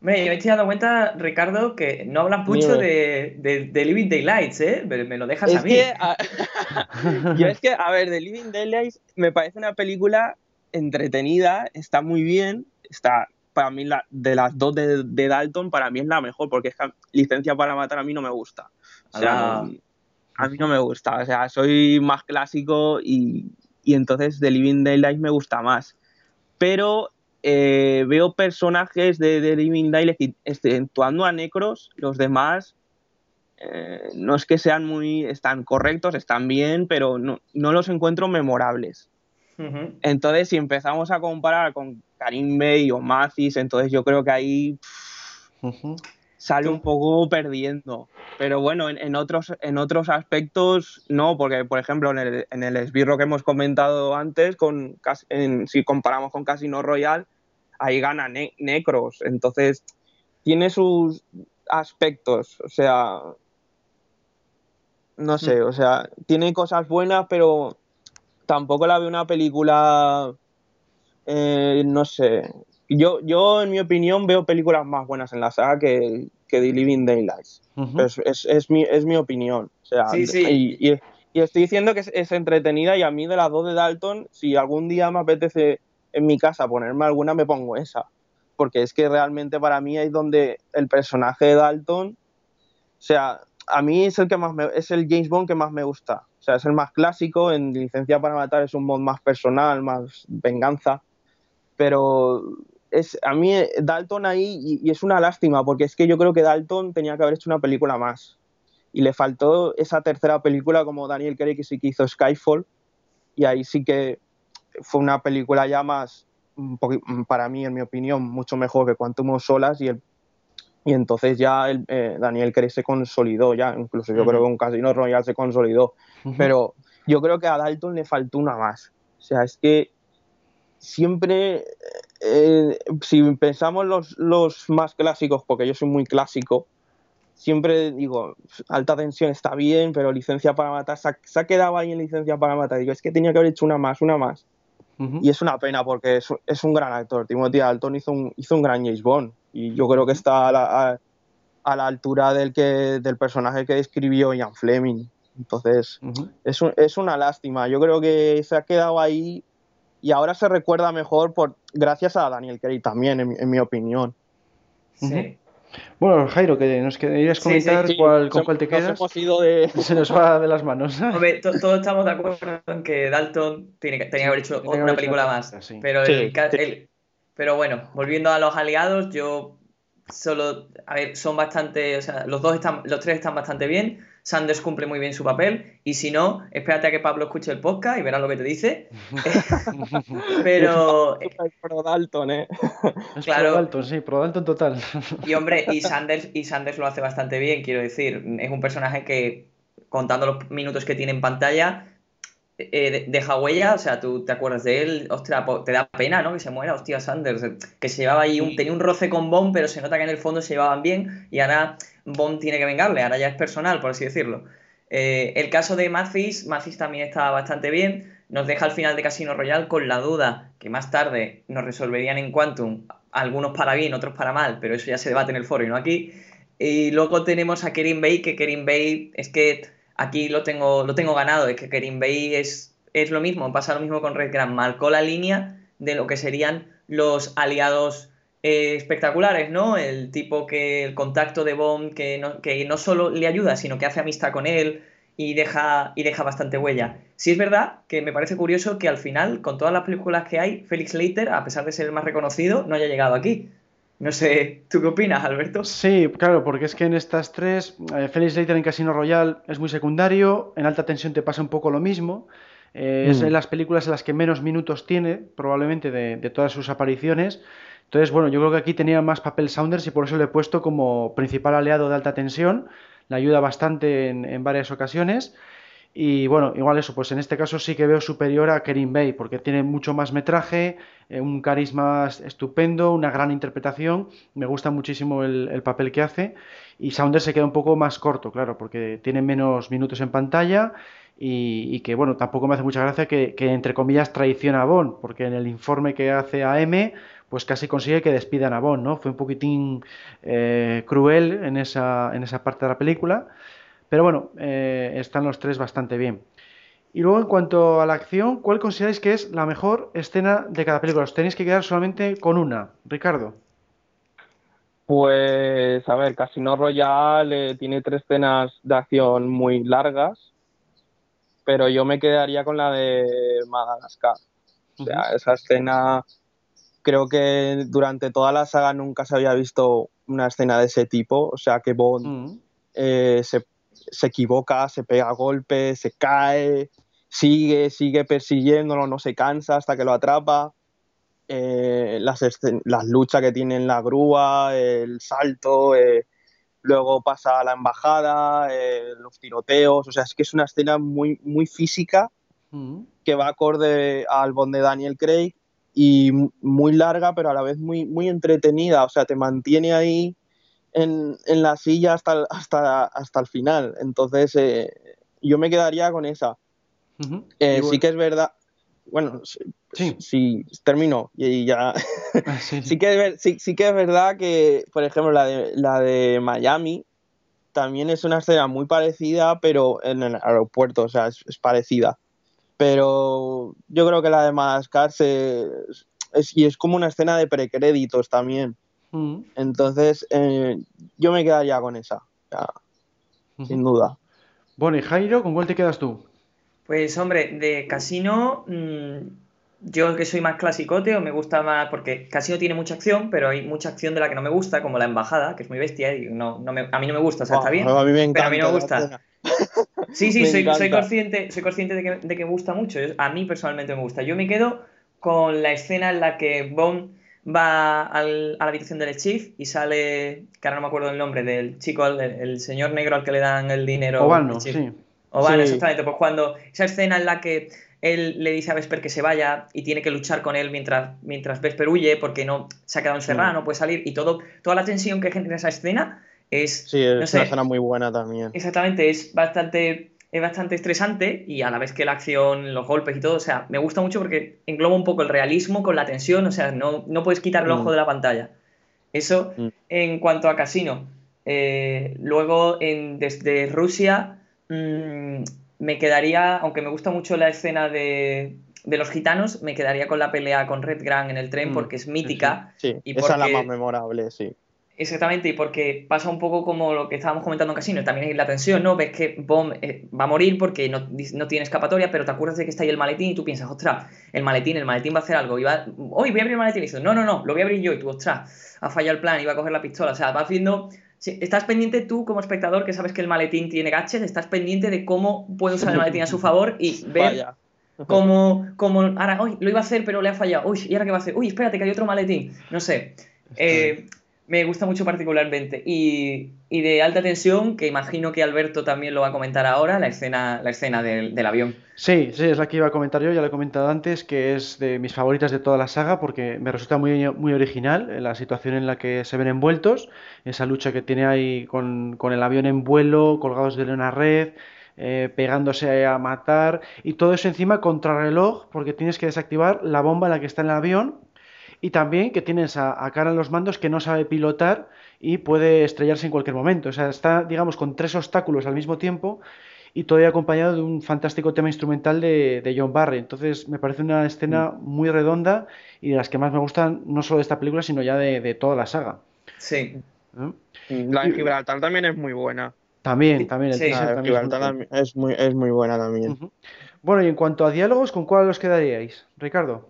Me, me estoy dando cuenta, Ricardo, que no hablas mucho de, de, de Living Daylights, ¿eh? Me, me lo dejas a mí.
que, a, yo es que, a ver, The Living Daylights me parece una película entretenida, está muy bien, está, para mí, la, de las dos de, de Dalton, para mí es la mejor, porque es que Licencia para Matar a mí no me gusta. O sea, a mí no me gusta, o sea, soy más clásico y, y entonces The Living Daylights me gusta más. Pero eh, veo personajes de The Living Daylights que, exceptuando a Necros, los demás eh, no es que sean muy, están correctos, están bien, pero no, no los encuentro memorables. Entonces, si empezamos a comparar con Karim Bey o Mathis, entonces yo creo que ahí pff, sale un poco perdiendo. Pero bueno, en, en otros, en otros aspectos no, porque por ejemplo en el, en el esbirro que hemos comentado antes, con, en- si comparamos con Casino Royale, ahí gana Ne- Necros. Entonces, tiene sus aspectos, o sea, no sé, o sea, tiene cosas buenas, pero tampoco la veo una película, eh, no sé. Yo, yo, en mi opinión, veo películas más buenas en la saga que, que The Living Daylights. Es, es, es mi, es mi opinión. O sea,
Sí, sí.
Y, y- y estoy diciendo que es, es entretenida y a mí de las dos de Dalton, si algún día me apetece en mi casa ponerme alguna, me pongo esa. Porque es que realmente para mí es donde el personaje de Dalton, o sea, a mí es el que más me, es el James Bond que más me gusta. O sea, es el más clásico, en Licencia para Matar es un Bond más personal, más venganza. Pero es, a mí eh, Dalton ahí, y, y es una lástima, porque es que yo creo que Dalton tenía que haber hecho una película más. Y le faltó esa tercera película como Daniel Craig que sí que hizo Skyfall. Y ahí sí que fue una película ya más, para mí, en mi opinión, mucho mejor que Quantum of Solas. Y, el, y entonces ya el, eh, Daniel Craig se consolidó ya. Incluso yo creo que un Casino Royale se consolidó. Pero yo creo que a Dalton le faltó una más. O sea, es que siempre, eh, si pensamos los, los más clásicos, porque yo soy muy clásico, siempre digo, alta tensión está bien, pero licencia para matar, se ha, se ha quedado ahí en licencia para matar. Digo, es que tenía que haber hecho una más, una más. Y es una pena porque es, es un gran actor. Timothy Dalton hizo un, hizo un gran James Bond. Y yo creo que está a la, a, a la altura del, que, del personaje que describió Ian Fleming. Entonces, es, un- es una lástima. Yo creo que se ha quedado ahí y ahora se recuerda mejor por gracias a Daniel Craig también, en, mi- en mi opinión.
Sí.
Bueno, Jairo, que nos querías
Sí,
comentar
sí,
cuál, con cuál te
nos
quedas.
hemos ido de...
Se nos va de las manos.
Hombre, to- todos estamos de acuerdo en que Dalton tiene que, tenía que haber hecho una película más. Pero,
Sí,
el el- pero bueno, volviendo a los aliados, yo solo, a ver, son bastante, o sea, los dos están, los tres están bastante bien. Sanders cumple muy bien su papel y si no, espérate a que Pablo escuche el podcast y verás lo que te dice. Pero
Pro Dalton, ¿eh?
Es
Claro.
Pro Dalton, sí, Pro Dalton total.
y hombre, y Sanders y Sanders lo hace bastante bien, quiero decir, es un personaje que contando los minutos que tiene en pantalla eh, de- deja huella, o sea, tú te acuerdas de él, ostras, te da pena, ¿no? Que se muera, hostia, Sanders, eh, que se llevaba ahí un, tenía un roce con Bond, pero se nota que en el fondo se llevaban bien y ahora Bond tiene que vengarle, ahora ya es personal, por así decirlo. Eh, el caso de Mathis, Mathis también está bastante bien, nos deja al final de Casino Royale con la duda que más tarde nos resolverían en Quantum, algunos para bien, otros para mal, pero eso ya se debate en el foro y no aquí. Y luego tenemos a Kerim Bay, que Kerim Bay es que aquí lo tengo, lo tengo ganado, es que Kerim Bay es, es lo mismo, pasa lo mismo con Red Grant, marcó la línea de lo que serían los aliados eh, espectaculares, ¿no? El tipo que el contacto de Bond que no, que no solo le ayuda, sino que hace amistad con él y deja, y deja bastante huella. Sí es verdad que me parece curioso que al final, con todas las películas que hay, Felix Leiter, a pesar de ser el más reconocido, no haya llegado aquí. No sé, ¿tú qué opinas, Alberto?
Sí, claro, porque es que en estas tres, eh, Felix Leiter en Casino Royale es muy secundario, en alta tensión te pasa un poco lo mismo, eh, es
Mm.
en las películas en las que menos minutos tiene, probablemente de, de todas sus apariciones. Entonces, bueno, yo creo que aquí tenía más papel Saunders y por eso le he puesto como principal aliado de alta tensión, le ayuda bastante en, varias ocasiones. Y bueno, igual eso, pues en este caso sí que veo superior a Kerim Bay, porque tiene mucho más metraje, eh, un carisma estupendo, una gran interpretación, me gusta muchísimo el, el papel que hace, y Saunders se queda un poco más corto, claro, porque tiene menos minutos en pantalla y, y que, bueno, tampoco me hace mucha gracia que, que, entre comillas, traiciona a Bond, porque en el informe que hace a M, pues casi consigue que despidan a Bond, ¿no? Fue un poquitín eh, cruel en esa, en esa parte de la película. Pero bueno, eh, están los tres bastante bien. Y luego, en cuanto a la acción, ¿cuál consideráis que es la mejor escena de cada película? Os tenéis que quedar solamente con una. Ricardo.
Pues, a ver, Casino Royale eh, tiene tres escenas de acción muy largas, pero yo me quedaría con la de Madagascar. O sea, esa escena, creo que durante toda la saga nunca se había visto una escena de ese tipo. O sea, que Bond
Mm.
eh, se, se equivoca, se pega golpes, se cae, sigue, sigue persiguiéndolo, no se cansa hasta que lo atrapa. Eh, las, las luchas que tiene en la grúa, el salto, eh, luego pasa a la embajada, eh, los tiroteos, o sea, es que es una escena muy, muy física
Mm.
que va acorde al Bond de Daniel Craig y muy larga, pero a la vez muy, muy entretenida, o sea, te mantiene ahí en, en la silla hasta el, hasta, hasta el final. Entonces, eh, yo me quedaría con esa. Eh, sí
bueno-
que es verdad, bueno, sí,
Sí.
sí, termino y ya.
Sí,
sí, que es, ver- sí, sí que es verdad que, por ejemplo, la de, la de Miami también es una escena muy parecida, pero en el aeropuerto, o sea, es, es parecida. Pero yo creo que la de Madagascar se, es, y es como una escena de precréditos también.
Mm.
Entonces, eh, yo me quedaría con esa, ya, sin duda.
Bueno, y Jairo, ¿con cuál te quedas tú?
Pues hombre, de Casino, mm, yo que soy más clasicote o me gusta más, porque Casino tiene mucha acción, pero hay mucha acción de la que no me gusta, como la embajada, que es muy bestia y no, no me- a mí no me gusta, o sea, está bien.
A mí me
pero a mí no me gusta. Sí, sí, soy, soy consciente, soy consciente de que, de que me gusta mucho. A mí personalmente me gusta. Yo me quedo con la escena en la que Bond va al- a la habitación del chief y sale, que ahora no me acuerdo el nombre, del chico, el, el señor negro al que le dan el dinero. Chief.
sí.
Obano,
Sí.
exactamente. Pues cuando esa escena en la que él le dice a Vesper que se vaya y tiene que luchar con él mientras, mientras Vesper huye porque no se ha quedado encerrada,
Mm.
no puede salir y todo, toda la tensión que genera esa escena es
Sí, es
No sé.
una escena muy buena también.
Exactamente, es bastante, es bastante estresante y a la vez que la acción, los golpes y todo, o sea, me gusta mucho porque engloba un poco el realismo con la tensión, o sea, no, no puedes quitar el
Mm.
ojo de la pantalla. Eso
Mm.
en cuanto a Casino. Eh, luego, en, desde Rusia, mm, me quedaría, aunque me gusta mucho la escena de, de los gitanos, me quedaría con la pelea con Red Grant en el tren
Mm,
porque es
sí,
mítica.
Sí,
Y
esa es la más memorable, sí.
Exactamente, y porque pasa un poco como lo que estábamos comentando en Casino, también hay la tensión, ¿no? Ves que Bomb eh, va a morir porque no, no, tiene escapatoria, pero te acuerdas de que está ahí el maletín y tú piensas, ostras, el maletín, el maletín va a hacer algo, y va, hoy voy a abrir el maletín y dices, no, no, no, lo voy a abrir yo, y tú, ostras, ha fallado el plan, iba a coger la pistola, o sea, vas estás pendiente tú como espectador que sabes que el maletín tiene gaches, estás pendiente de cómo puede usar el maletín a su favor y ver... Como, como, ahora, lo iba a hacer, pero le ha fallado. Uy, ¿y ahora qué va a hacer? Uy, espérate, que hay otro maletín. No sé. Eh, me gusta mucho particularmente. Y, de alta tensión, que imagino que Alberto también lo va a comentar ahora, la escena, la escena del, avión.
Sí, sí, es la que iba a comentar yo, ya lo he comentado antes, que es de mis favoritas de toda la saga porque me resulta muy, muy original la situación en la que se ven envueltos, esa lucha que tiene ahí con, el avión en vuelo, colgados de una red. Eh, pegándose a matar y todo eso encima contrarreloj porque tienes que desactivar la bomba en la que está en el avión y también que tienes a, cara en los mandos que no sabe pilotar y puede estrellarse en cualquier momento. O sea, está, digamos, con tres obstáculos al mismo tiempo y todavía acompañado de un fantástico tema instrumental de, John Barry. Entonces, me parece una escena mm. muy redonda y de las que más me gustan, no solo de esta película, sino ya de, toda la saga.
Sí.
¿Eh? La de Gibraltar también es muy buena.
También, también.
El Gibraltar es muy, es muy buena también.
Bueno, y en cuanto a diálogos, ¿con cuál os quedaríais, Ricardo?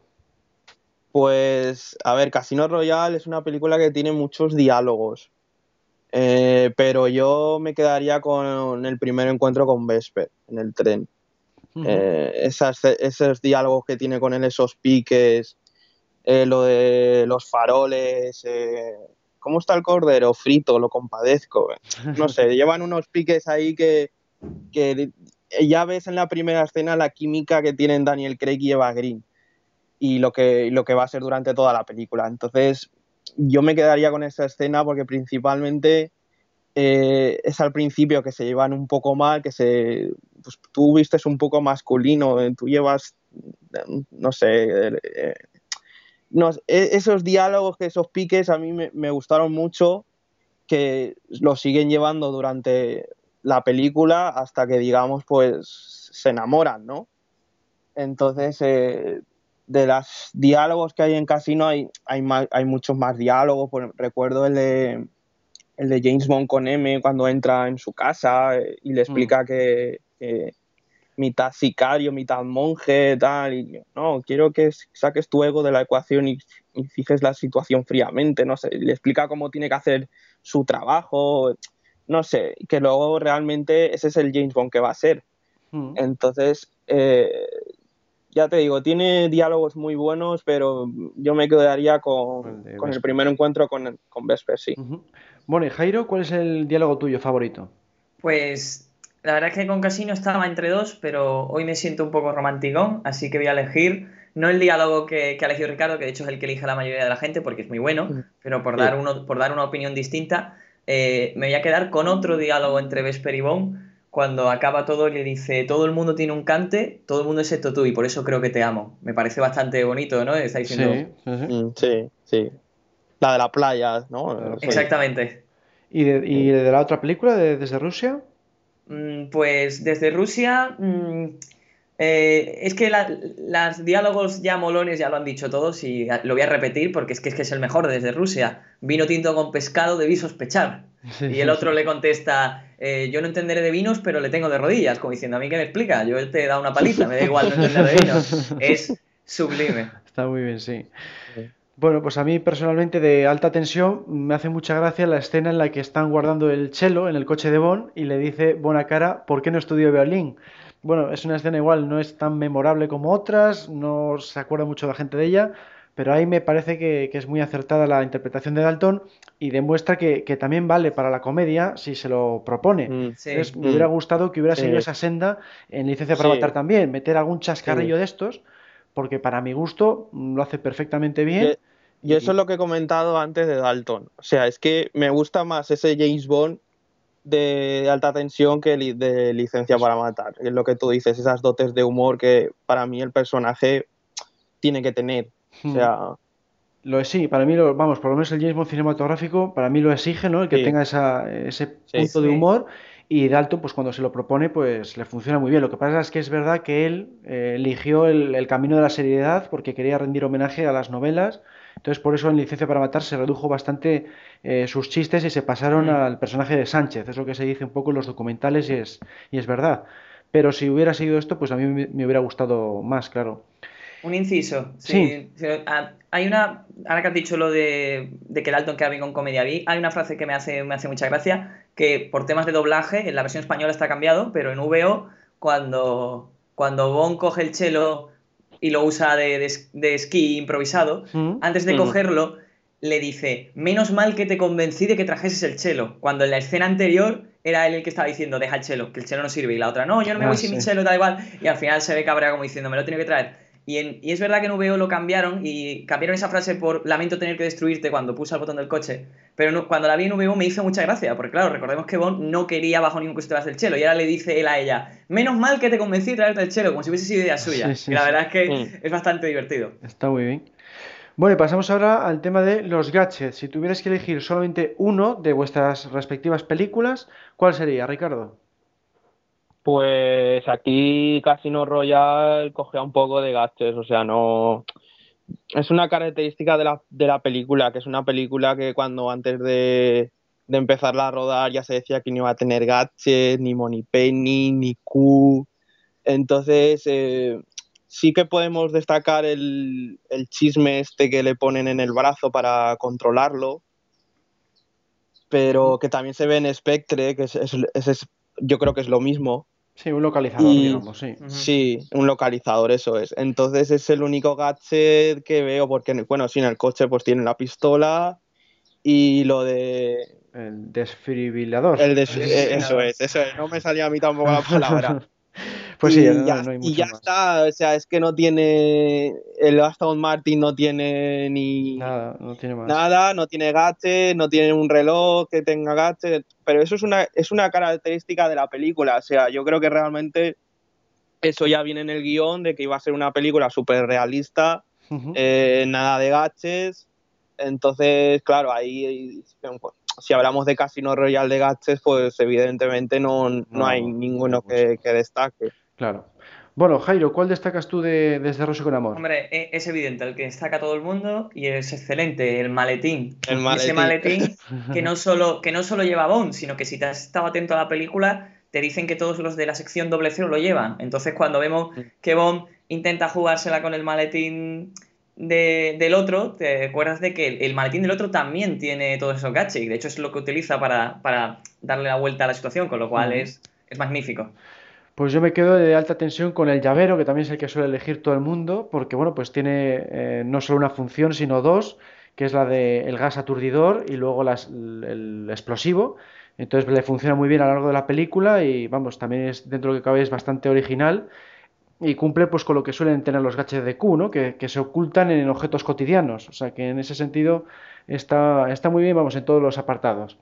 Pues, a ver, Casino Royale es una película que tiene muchos diálogos. Eh, pero yo me quedaría con el primer encuentro con Vesper en el tren. Eh, esos diálogos que tiene con él, esos piques, eh, lo de los faroles, ¿cómo está el cordero? Frito, lo compadezco. No sé, llevan unos piques ahí que, que ya ves en la primera escena la química que tienen Daniel Craig y Eva Green y lo que, lo que va a ser durante toda la película. Entonces, yo me quedaría con esa escena porque principalmente eh, es al principio que se llevan un poco mal, que se, pues, tú vistes un poco masculino, eh, tú llevas, no sé, eh, e, esos diálogos, esos piques a mí me, me, gustaron mucho, que lo siguen llevando durante la película hasta que, digamos, pues se enamoran, ¿no? Entonces, de los diálogos que hay en Casino hay, hay, hay muchos más diálogos. recuerdo el de, el de James Bond con M cuando entra en su casa eh, y le explica mm. que, mitad sicario, mitad monje, tal. Y no, quiero que saques tu ego de la ecuación y, fijes la situación fríamente. No sé, le explica cómo tiene que hacer su trabajo. No sé, que luego realmente ese es el James Bond que va a ser. Mm. Entonces, eh, ya te digo, tiene diálogos muy buenos, pero yo me quedaría con, el, primer encuentro con, con Vesper, sí.
Bueno, y Jairo, ¿cuál es el diálogo tuyo favorito?
Pues la verdad es que con Casino estaba entre dos, pero hoy me siento un poco romanticón, así que voy a elegir no el diálogo que, ha elegido Ricardo, que de hecho es el que elige la mayoría de la gente porque es muy bueno, pero por dar, uno, por dar una opinión distinta, eh, me voy a quedar con otro diálogo entre Vesper y Bond cuando acaba todo le dice, todo el mundo tiene un cante, todo el mundo excepto tú, y por eso creo que te amo. Me parece bastante bonito, ¿no? Está diciendo...
Mm, sí, sí, La de la playa, ¿no?
Exactamente.
¿Y de, la otra película, de, desde Rusia?
Mm, pues desde Rusia... Mm, eh, es que los diálogos ya molones ya lo han dicho todos y lo voy a repetir porque es que, es que es el mejor desde Rusia. Vino tinto con pescado, debí sospechar. y el otro le contesta, eh, yo no entenderé de vinos, pero le tengo de rodillas, como diciendo, a mí que me explica, yo te he dado una paliza, me da igual no entender de vinos. Es sublime.
Está muy bien, sí. Bueno, pues a mí personalmente de alta tensión me hace mucha gracia la escena en la que están guardando el chelo en el coche de Bond y le dice buena cara, ¿por qué no estudió violín? Bueno, es una escena igual, no es tan memorable como otras, no se acuerda mucho la gente de ella, pero ahí me parece que, es muy acertada la interpretación de Dalton y demuestra que, también vale para la comedia si se lo propone. Mm, Entonces, me hubiera mm. gustado que hubiera seguido esa senda en Licencia para Matar también, meter algún chascarrillo de estos, porque para mi gusto lo hace perfectamente bien.
Y, eso es lo que he comentado antes de Dalton. O sea, es que me gusta más ese James Bond de alta tensión que de licencia para matar. Es lo que tú dices, esas dotes de humor que para mí el personaje tiene que tener. O hmm. sea.
Lo es, sí, para mí, lo, vamos, por lo menos el James Bond cinematográfico, para mí lo exige, ¿no? El que tenga esa, ese punto de humor. y Dalton, pues cuando se lo propone, pues le funciona muy bien. Lo que pasa es que es verdad que él eh, eligió el, camino de la seriedad porque quería rendir homenaje a las novelas. Entonces, por eso en Licencia para Matar se redujo bastante eh, sus chistes y se pasaron mm. al personaje de Sánchez. Es lo que se dice un poco en los documentales y es, y es verdad. Pero si hubiera sido esto, pues a mí me, hubiera gustado más, claro.
Un inciso. Sí. Ah, hay una. Ahora que has dicho lo de, que Dalton queda bien con comedia hay una frase que me hace, me hace mucha gracia, que por temas de doblaje, en la versión española está cambiado, pero en VO, cuando, cuando Bon coge el chelo y lo usa de, esquí improvisado, mm. antes de mm. cogerlo, le dice, menos mal que te convencí de que trajeses el chelo, cuando en la escena anterior era él el que estaba diciendo, deja el chelo, que el chelo no sirve, y la otra, no, yo no me voy ah, sin mi chelo, da igual, y al final se ve cabrea como diciendo, me lo tiene que traer. Y, es verdad que en VO lo cambiaron y cambiaron esa frase por lamento tener que destruirte cuando puse el botón del coche. Pero pero cuando la vi en VO me hizo mucha gracia, porque claro, recordemos que Bond no quería bajo ningún coste el chelo y ahora le dice él a ella, menos mal que te convencí de traerte el chelo, como si hubiese sido idea suya. y la verdad es que es bastante divertido.
Está muy bien. Bueno, y pasamos ahora al tema de los gadgets. Si tuvieras que elegir solamente uno de vuestras respectivas películas, ¿cuál sería, Ricardo?
Pues aquí Casino Royale cogea un poco de gadgets, o sea, no... Es una característica de la, de la película, que es una película que cuando antes de, de empezarla a rodar ya se decía que no iba a tener gadgets, ni Money Penny, ni Q. Entonces, eh, sí que podemos destacar el, el, chisme este que le ponen en el brazo para controlarlo, pero que también se ve en Spectre, que es, es, yo creo que es lo mismo.
Sí, un localizador, digamos, sí.
Sí, un localizador, eso es. Entonces es el único gadget que veo, porque, bueno, sin el coche pues tiene la pistola y lo de...
El desfibrilador.
El eh, eso es, eso es. No me salía a mí tampoco la palabra.
Pues sí,
y,
ya,
y ya está, o sea, es que no tiene, el Aston Martin no tiene ni
nada, no tiene más.
Nada, no tiene gache, no tiene un reloj que tenga gache, pero eso es una, es una característica de la película, o sea, yo creo que realmente eso ya viene en el guion de que iba a ser una película súper realista, eh, nada de gaches, entonces, claro, ahí si hablamos de Casino Royal de gaches, pues evidentemente no, no, hay ninguno que, que destaque.
Claro. Bueno, Jairo, ¿cuál destacas tú de, Desde Rosso con Amor?
Hombre, e, es evidente, el que destaca todo el mundo y es excelente, el maletín. El maletín. Ese maletín que no, solo, que no solo lleva Bond, sino que si te has estado atento a la película, te dicen que todos los de la sección doble cero lo llevan. Entonces, cuando vemos que Bond intenta jugársela con el maletín del otro, te acuerdas de que el, maletín del otro también tiene todos esos gadgets. De hecho, es lo que utiliza para, darle la vuelta a la situación, con lo cual es, es magnífico.
Pues yo me quedo de alta tensión con el llavero, que también es el que suele elegir todo el mundo, porque bueno, pues tiene eh, no solo una función, sino dos, que es la del gas aturdidor y luego el explosivo. Entonces le funciona muy bien a lo largo de la película y vamos, también es dentro de lo que cabe es bastante original y cumple pues con lo que suelen tener los gadgets de Q, ¿no? que, que, se ocultan en objetos cotidianos. O sea que en ese sentido está, está muy bien, vamos, en todos los apartados.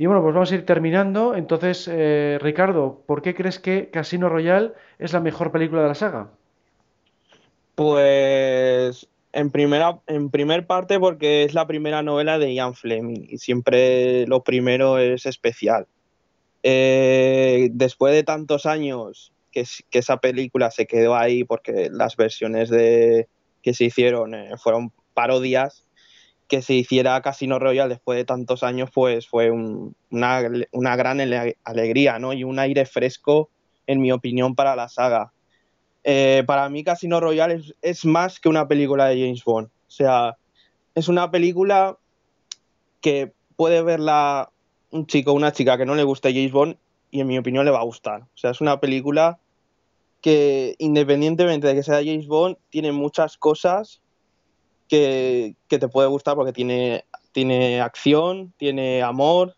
Y bueno, pues vamos a ir terminando. Entonces, eh, Ricardo, ¿por qué crees que Casino Royale es la mejor película de la saga?
Pues en primera, en primer parte porque es la primera novela de Ian Fleming y siempre lo primero es especial. Eh, después de tantos años que, esa película se quedó ahí porque las versiones de, que se hicieron eh, fueron parodias, que se hiciera Casino Royale después de tantos años, pues fue una, gran alegría, ¿no? Y un aire fresco, en mi opinión, para la saga. Eh, para mí Casino Royale es, más que una película de James Bond. O sea, es una película que puede verla un chico o una chica que no le guste James Bond y en mi opinión le va a gustar. O sea, es una película que independientemente de que sea James Bond, tiene muchas cosas que, te puede gustar porque tiene, tiene acción, tiene amor,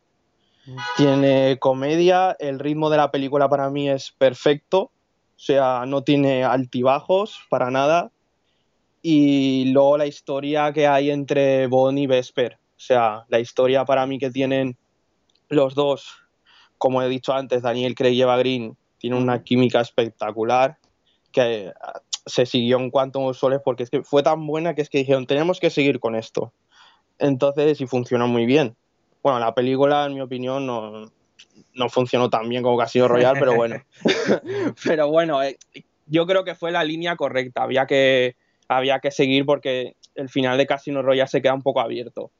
mm. tiene comedia, el ritmo de la película para mí es perfecto, o sea, no tiene altibajos para nada. Y luego la historia que hay entre Bond y Vesper, o sea, la historia para mí que tienen los dos, como he dicho antes, Daniel Craig y Eva Green, tiene una química espectacular que se siguió en cuanto soles porque es que fue tan buena que es que dijeron, tenemos que seguir con esto. Entonces, y funcionó muy bien. Bueno, la película, en mi opinión, no, no funcionó tan bien como Casino Royale, pero bueno. pero bueno, eh, yo creo que fue la línea correcta. Había que, había que seguir porque el final de Casino Royale se queda un poco abierto.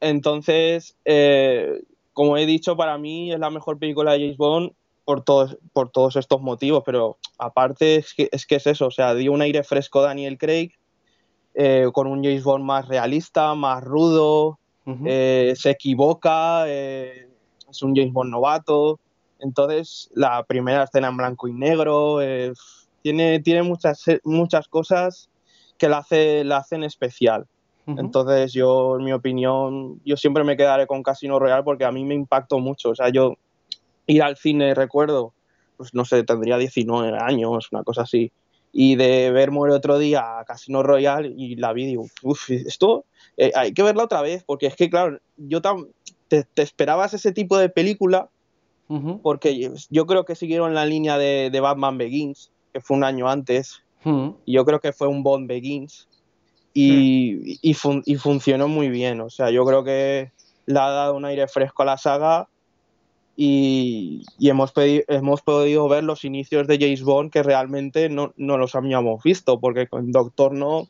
Entonces, eh, como he dicho, para mí es la mejor película de James Bond por todos, por todos estos motivos, pero aparte es que, es que es eso, o sea, dio un aire fresco Daniel Craig, eh, con un James Bond más realista, más rudo, eh, se equivoca, eh, es un James Bond novato. Entonces, la primera escena en blanco y negro tiene, tiene muchas, muchas cosas que la, hace, la hacen especial. Entonces, yo, en mi opinión, yo siempre me quedaré con Casino Royale porque a mí me impactó mucho. O sea, yo ir al cine, recuerdo, pues no sé, tendría 19 años, una cosa así y de ver Muere otro día a Casino Royale y la vi digo, uff, esto eh, hay que verla otra vez, porque es que, claro, yo te, esperabas ese tipo de película, porque yo creo que siguieron la línea de, Batman Begins, que fue un año antes, y yo creo que fue un Bond Begins, y, y, funcionó muy bien, o sea, yo creo que le ha dado un aire fresco a la saga y, hemos, hemos podido ver los inicios de James Bond que realmente no, no, los habíamos visto, porque con Doctor No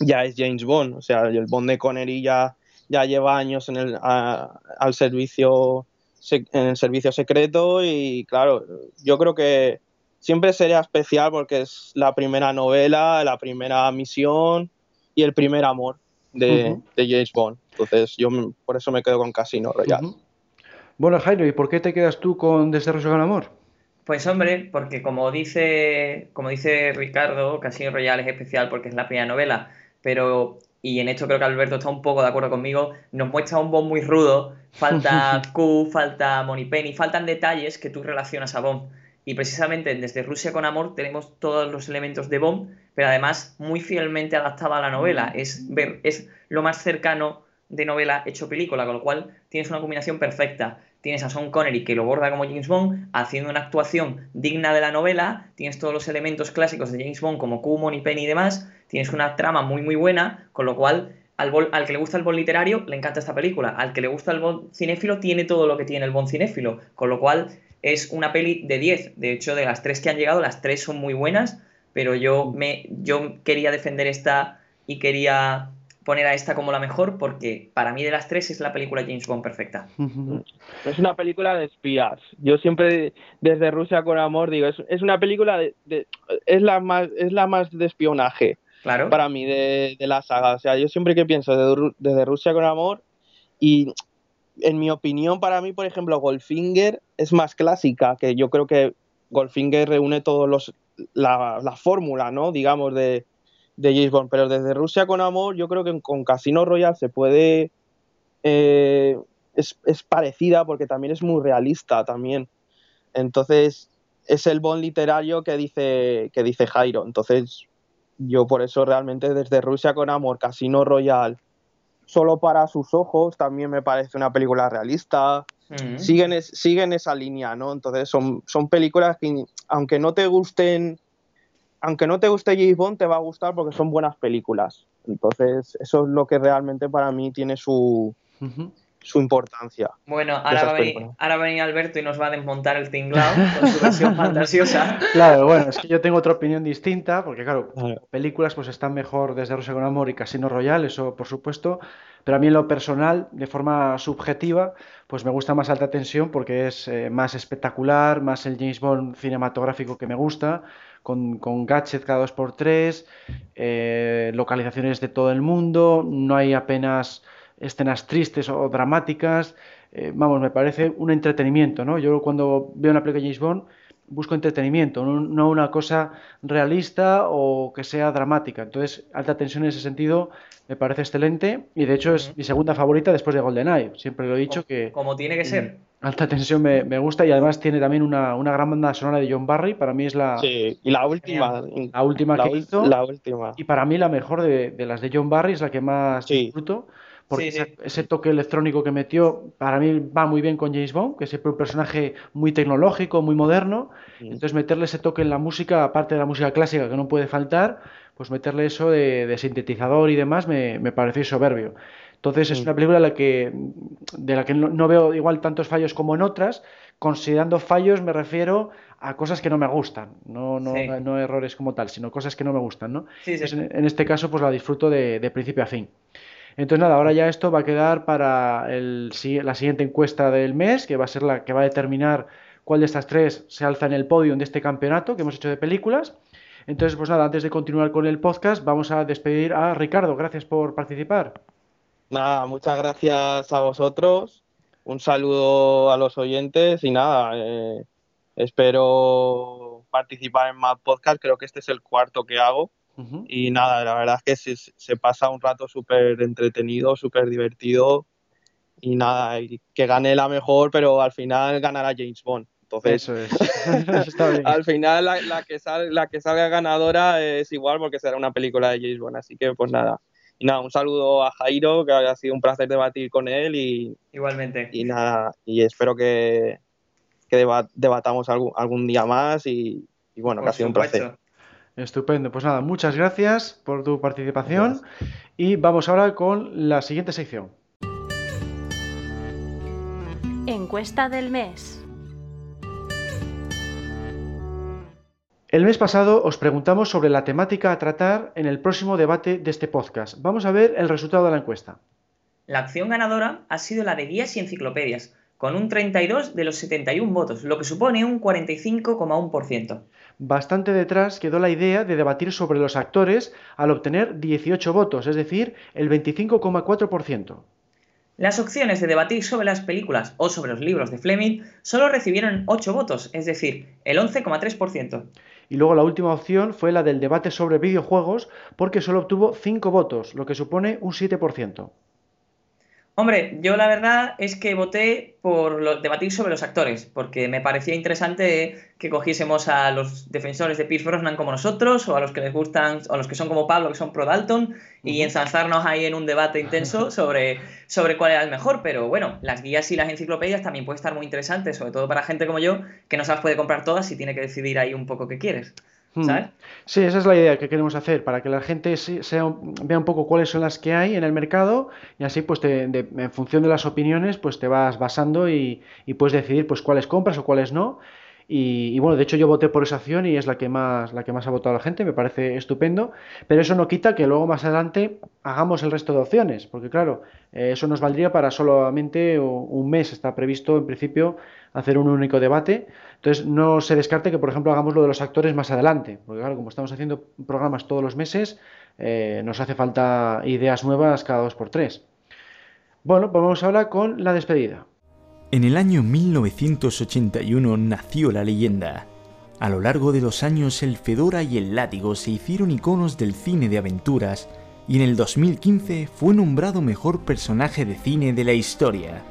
ya es James Bond, o sea, el Bond de Connery ya, ya lleva años en el, al servicio, en el servicio secreto y claro, yo creo que siempre sería especial porque es la primera novela, la primera misión y el primer amor de, James Bond. Entonces yo por eso me quedo con Casino Royale.
Bueno, Jairo, ¿y por qué te quedas tú con Desde Rosso con Amor?
Pues hombre, porque como dice, como dice Ricardo, Casino Royale es especial porque es la primera novela, pero, y en esto creo que Alberto está un poco de acuerdo conmigo, nos muestra un Bond muy rudo, falta Q, falta Penny, faltan detalles que tú relacionas a Bond. Y precisamente desde Rusia con Amor tenemos todos los elementos de Bond, pero además muy fielmente adaptado a la novela. Es, ver, es lo más cercano de novela hecho película, con lo cual tienes una combinación perfecta tienes a Sean Connery que lo borda como James Bond, haciendo una actuación digna de la novela, tienes todos los elementos clásicos de James Bond como Q, y Penny y demás, tienes una trama muy muy buena, con lo cual al, al, que le gusta el Bond literario le encanta esta película, al que le gusta el Bond cinéfilo tiene todo lo que tiene el Bond cinéfilo, con lo cual es una peli de 10, de hecho de las tres que han llegado, las tres son muy buenas, pero yo, me, yo quería defender esta y quería poner a esta como la mejor porque para mí de las tres es la película James Bond perfecta.
Es una película de espías. Yo siempre desde Rusia con amor digo, es, una película de, es la más es la más de espionaje.
Claro.
Para mí de, la saga, o sea, yo siempre que pienso desde, Rusia con amor y en mi opinión para mí, por ejemplo, Goldfinger es más clásica, que yo creo que Goldfinger reúne todos los la, la fórmula, ¿no? Digamos de de James Bond, pero desde Rusia con Amor yo creo que con Casino Royale se puede... Eh, es, parecida porque también es muy realista también. Entonces es el Bond literario que dice, que dice Jairo. Entonces yo por eso realmente desde Rusia con Amor, Casino Royale, solo para sus ojos también me parece una película realista. Mm. Siguen, siguen esa línea, ¿no? Entonces son, son películas que aunque no te gusten aunque no te guste James Bond, te va a gustar porque son buenas películas. Entonces, eso es lo que realmente para mí tiene su, su importancia.
Bueno, ahora va, a venir, Alberto y nos va a desmontar el tinglao con su versión fantasiosa.
Claro, bueno, es que yo tengo otra opinión distinta, porque claro, películas pues están mejor desde Rosa con Amor y Casino Royale, eso por supuesto, pero a mí en lo personal, de forma subjetiva, pues me gusta más Alta Tensión porque es eh, más espectacular, más el James Bond cinematográfico que me gusta, con, con gadgets cada dos por tres, eh, localizaciones de todo el mundo, no hay apenas escenas tristes o dramáticas. Eh, vamos, me parece un entretenimiento, ¿no? Yo cuando veo una película de James Bond busco entretenimiento, no, una cosa realista o que sea dramática. Entonces, alta tensión en ese sentido me parece excelente y de hecho es mi segunda favorita después de GoldenEye. Siempre lo he dicho que...
Como tiene que ser.
Alta tensión me, gusta y además tiene también una, gran banda sonora de John Barry. Para mí es la...
Sí, y la última.
La última que hizo.
La última.
Y para mí la mejor de, las de John Barry es la que más disfruto porque ese, toque electrónico que metió para mí va muy bien con James Bond, que es un personaje muy tecnológico, muy moderno. Entonces meterle ese toque en la música, aparte de la música clásica que no puede faltar, pues meterle eso de, sintetizador y demás me, me pareció soberbio. Entonces es una película la que, de la que no, veo igual tantos fallos como en otras. Considerando fallos me refiero a cosas que no me gustan, no, no, no errores como tal, sino cosas que no me gustan, ¿no? en, este caso pues la disfruto de, principio a fin. Entonces nada, ahora ya esto va a quedar para la siguiente encuesta del mes, que va a ser la que va a determinar cuál de estas tres se alza en el podio de este campeonato que hemos hecho de películas. Entonces, pues nada, antes de continuar con el podcast, vamos a despedir a Ricardo. Gracias por participar.
Nada, muchas gracias a vosotros. Un saludo a los oyentes y nada, eh, espero participar en más podcasts. Creo que este es el cuarto que hago. Y nada, la verdad es que se, pasa un rato súper entretenido, súper divertido. Y nada, que gane la mejor, pero al final ganará James Bond. Entonces,
Eso es. Está bien.
al final la, que la que salga ganadora es igual porque será una película de James Bond. Así que pues nada. Y nada, un saludo a Jairo, que ha sido un placer debatir con él y...
Igualmente.
Y nada, y espero que, debatamos algún, día más y, bueno, que ha sido un placer.
Estupendo, pues nada, muchas gracias por tu participación y vamos ahora con la siguiente sección.
Encuesta del mes.
El mes pasado os preguntamos sobre la temática a tratar en el próximo debate de este podcast. Vamos a ver el resultado de la encuesta.
La acción ganadora ha sido la de guías y enciclopedias, con un 32 de los 71 votos, lo que supone un 45,1%.
Bastante detrás quedó la idea de debatir sobre los actores al obtener 18 votos, es decir, el 25,4%.
Las opciones de debatir sobre las películas o sobre los libros de Fleming solo recibieron 8 votos, es decir, el 11,3%.
Y luego la última opción fue la del debate sobre videojuegos porque solo obtuvo 5 votos, lo que supone un 7%.
Hombre, yo la verdad es que voté por debatir sobre los actores, porque me parecía interesante que cogiésemos a los defensores de Pierce Brosnan como nosotros, o a los que les gustan, o a los que son como Pablo, que son pro Dalton, y ensalzarnos ahí en un debate intenso sobre, sobre cuál era el mejor. Pero bueno, las guías y las enciclopedias también pueden estar muy interesantes, sobre todo para gente como yo, que no se las puede comprar todas y tiene que decidir ahí un poco qué quieres. Hmm.
Sí, esa es la idea que queremos hacer, para que la gente sea, vea un poco cuáles son las que hay en el mercado y así pues en función de las opiniones pues te vas basando y, y, puedes decidir pues cuáles compras o cuáles no. Y, bueno, de hecho yo voté por esa opción y es la que más la que más ha votado la gente, me parece estupendo, pero eso no quita que luego más adelante hagamos el resto de opciones, porque claro, eh, eso nos valdría para solamente un mes, está previsto en principio hacer un único debate. Entonces, no se descarte que, por ejemplo, hagamos lo de los actores más adelante, porque claro, como estamos haciendo programas todos los meses, eh, nos hace falta ideas nuevas cada dos por tres. Bueno, pues vamos ahora con la despedida.
En el año 1981 nació la leyenda. A lo largo de los años el Fedora y el Látigo se hicieron iconos del cine de aventuras y en el 2015 fue nombrado mejor personaje de cine de la historia.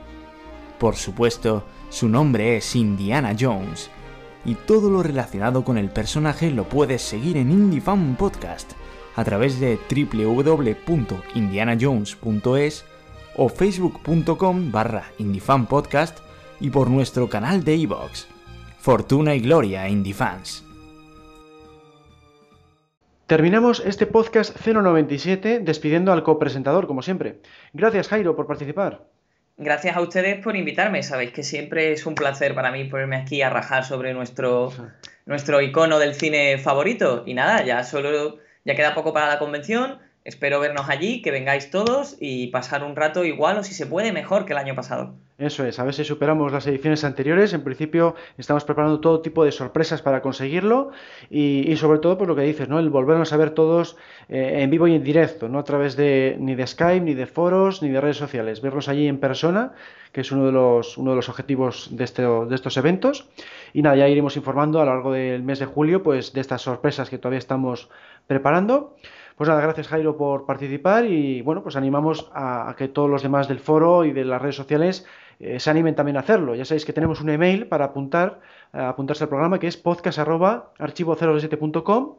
Por supuesto, su nombre es Indiana Jones, y todo lo relacionado con el personaje lo puedes seguir en IndieFan Podcast a través de www.indianajones.es o facebook.com barra Podcast y por nuestro canal de iVoox. Fortuna y gloria, IndieFans.
Terminamos este podcast 097 despidiendo al copresentador, como siempre. Gracias, Jairo, por participar.
Gracias a ustedes por invitarme. Sabéis que siempre es un placer para mí ponerme aquí a rajar sobre nuestro, nuestro icono del cine favorito. Y nada, ya solo ya queda poco para la convención. Espero vernos allí, que vengáis todos y pasar un rato igual o si se puede mejor que el año pasado.
Eso es, a ver si superamos las ediciones anteriores. En principio estamos preparando todo tipo de sorpresas para conseguirlo y, sobre todo por lo que dices, ¿no? El volvernos a ver todos eh, en vivo y en directo, no a través de ni de Skype, ni de foros, ni de redes sociales. Verlos allí en persona, que es uno de los, uno de los objetivos de, este, de estos eventos. Y nada, ya iremos informando a lo largo del mes de julio pues de estas sorpresas que todavía estamos preparando. Pues nada, gracias Jairo por participar y bueno, pues animamos a, que todos los demás del foro y de las redes sociales eh, se animen también a hacerlo. Ya sabéis que tenemos un email para apuntar, eh, apuntarse al programa que es podcast.archivo027.com.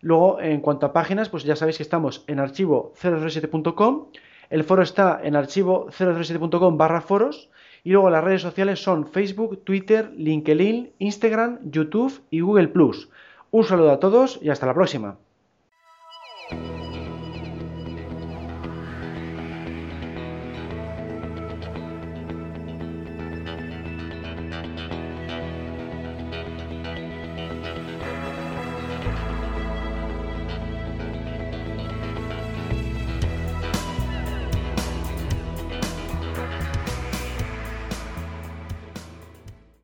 Luego, en cuanto a páginas, pues ya sabéis que estamos en archivo037.com. El foro está en archivo037.com barra foros. Y luego las redes sociales son Facebook, Twitter, LinkedIn, Instagram, YouTube y Google ⁇ Un saludo a todos y hasta la próxima. Thank you.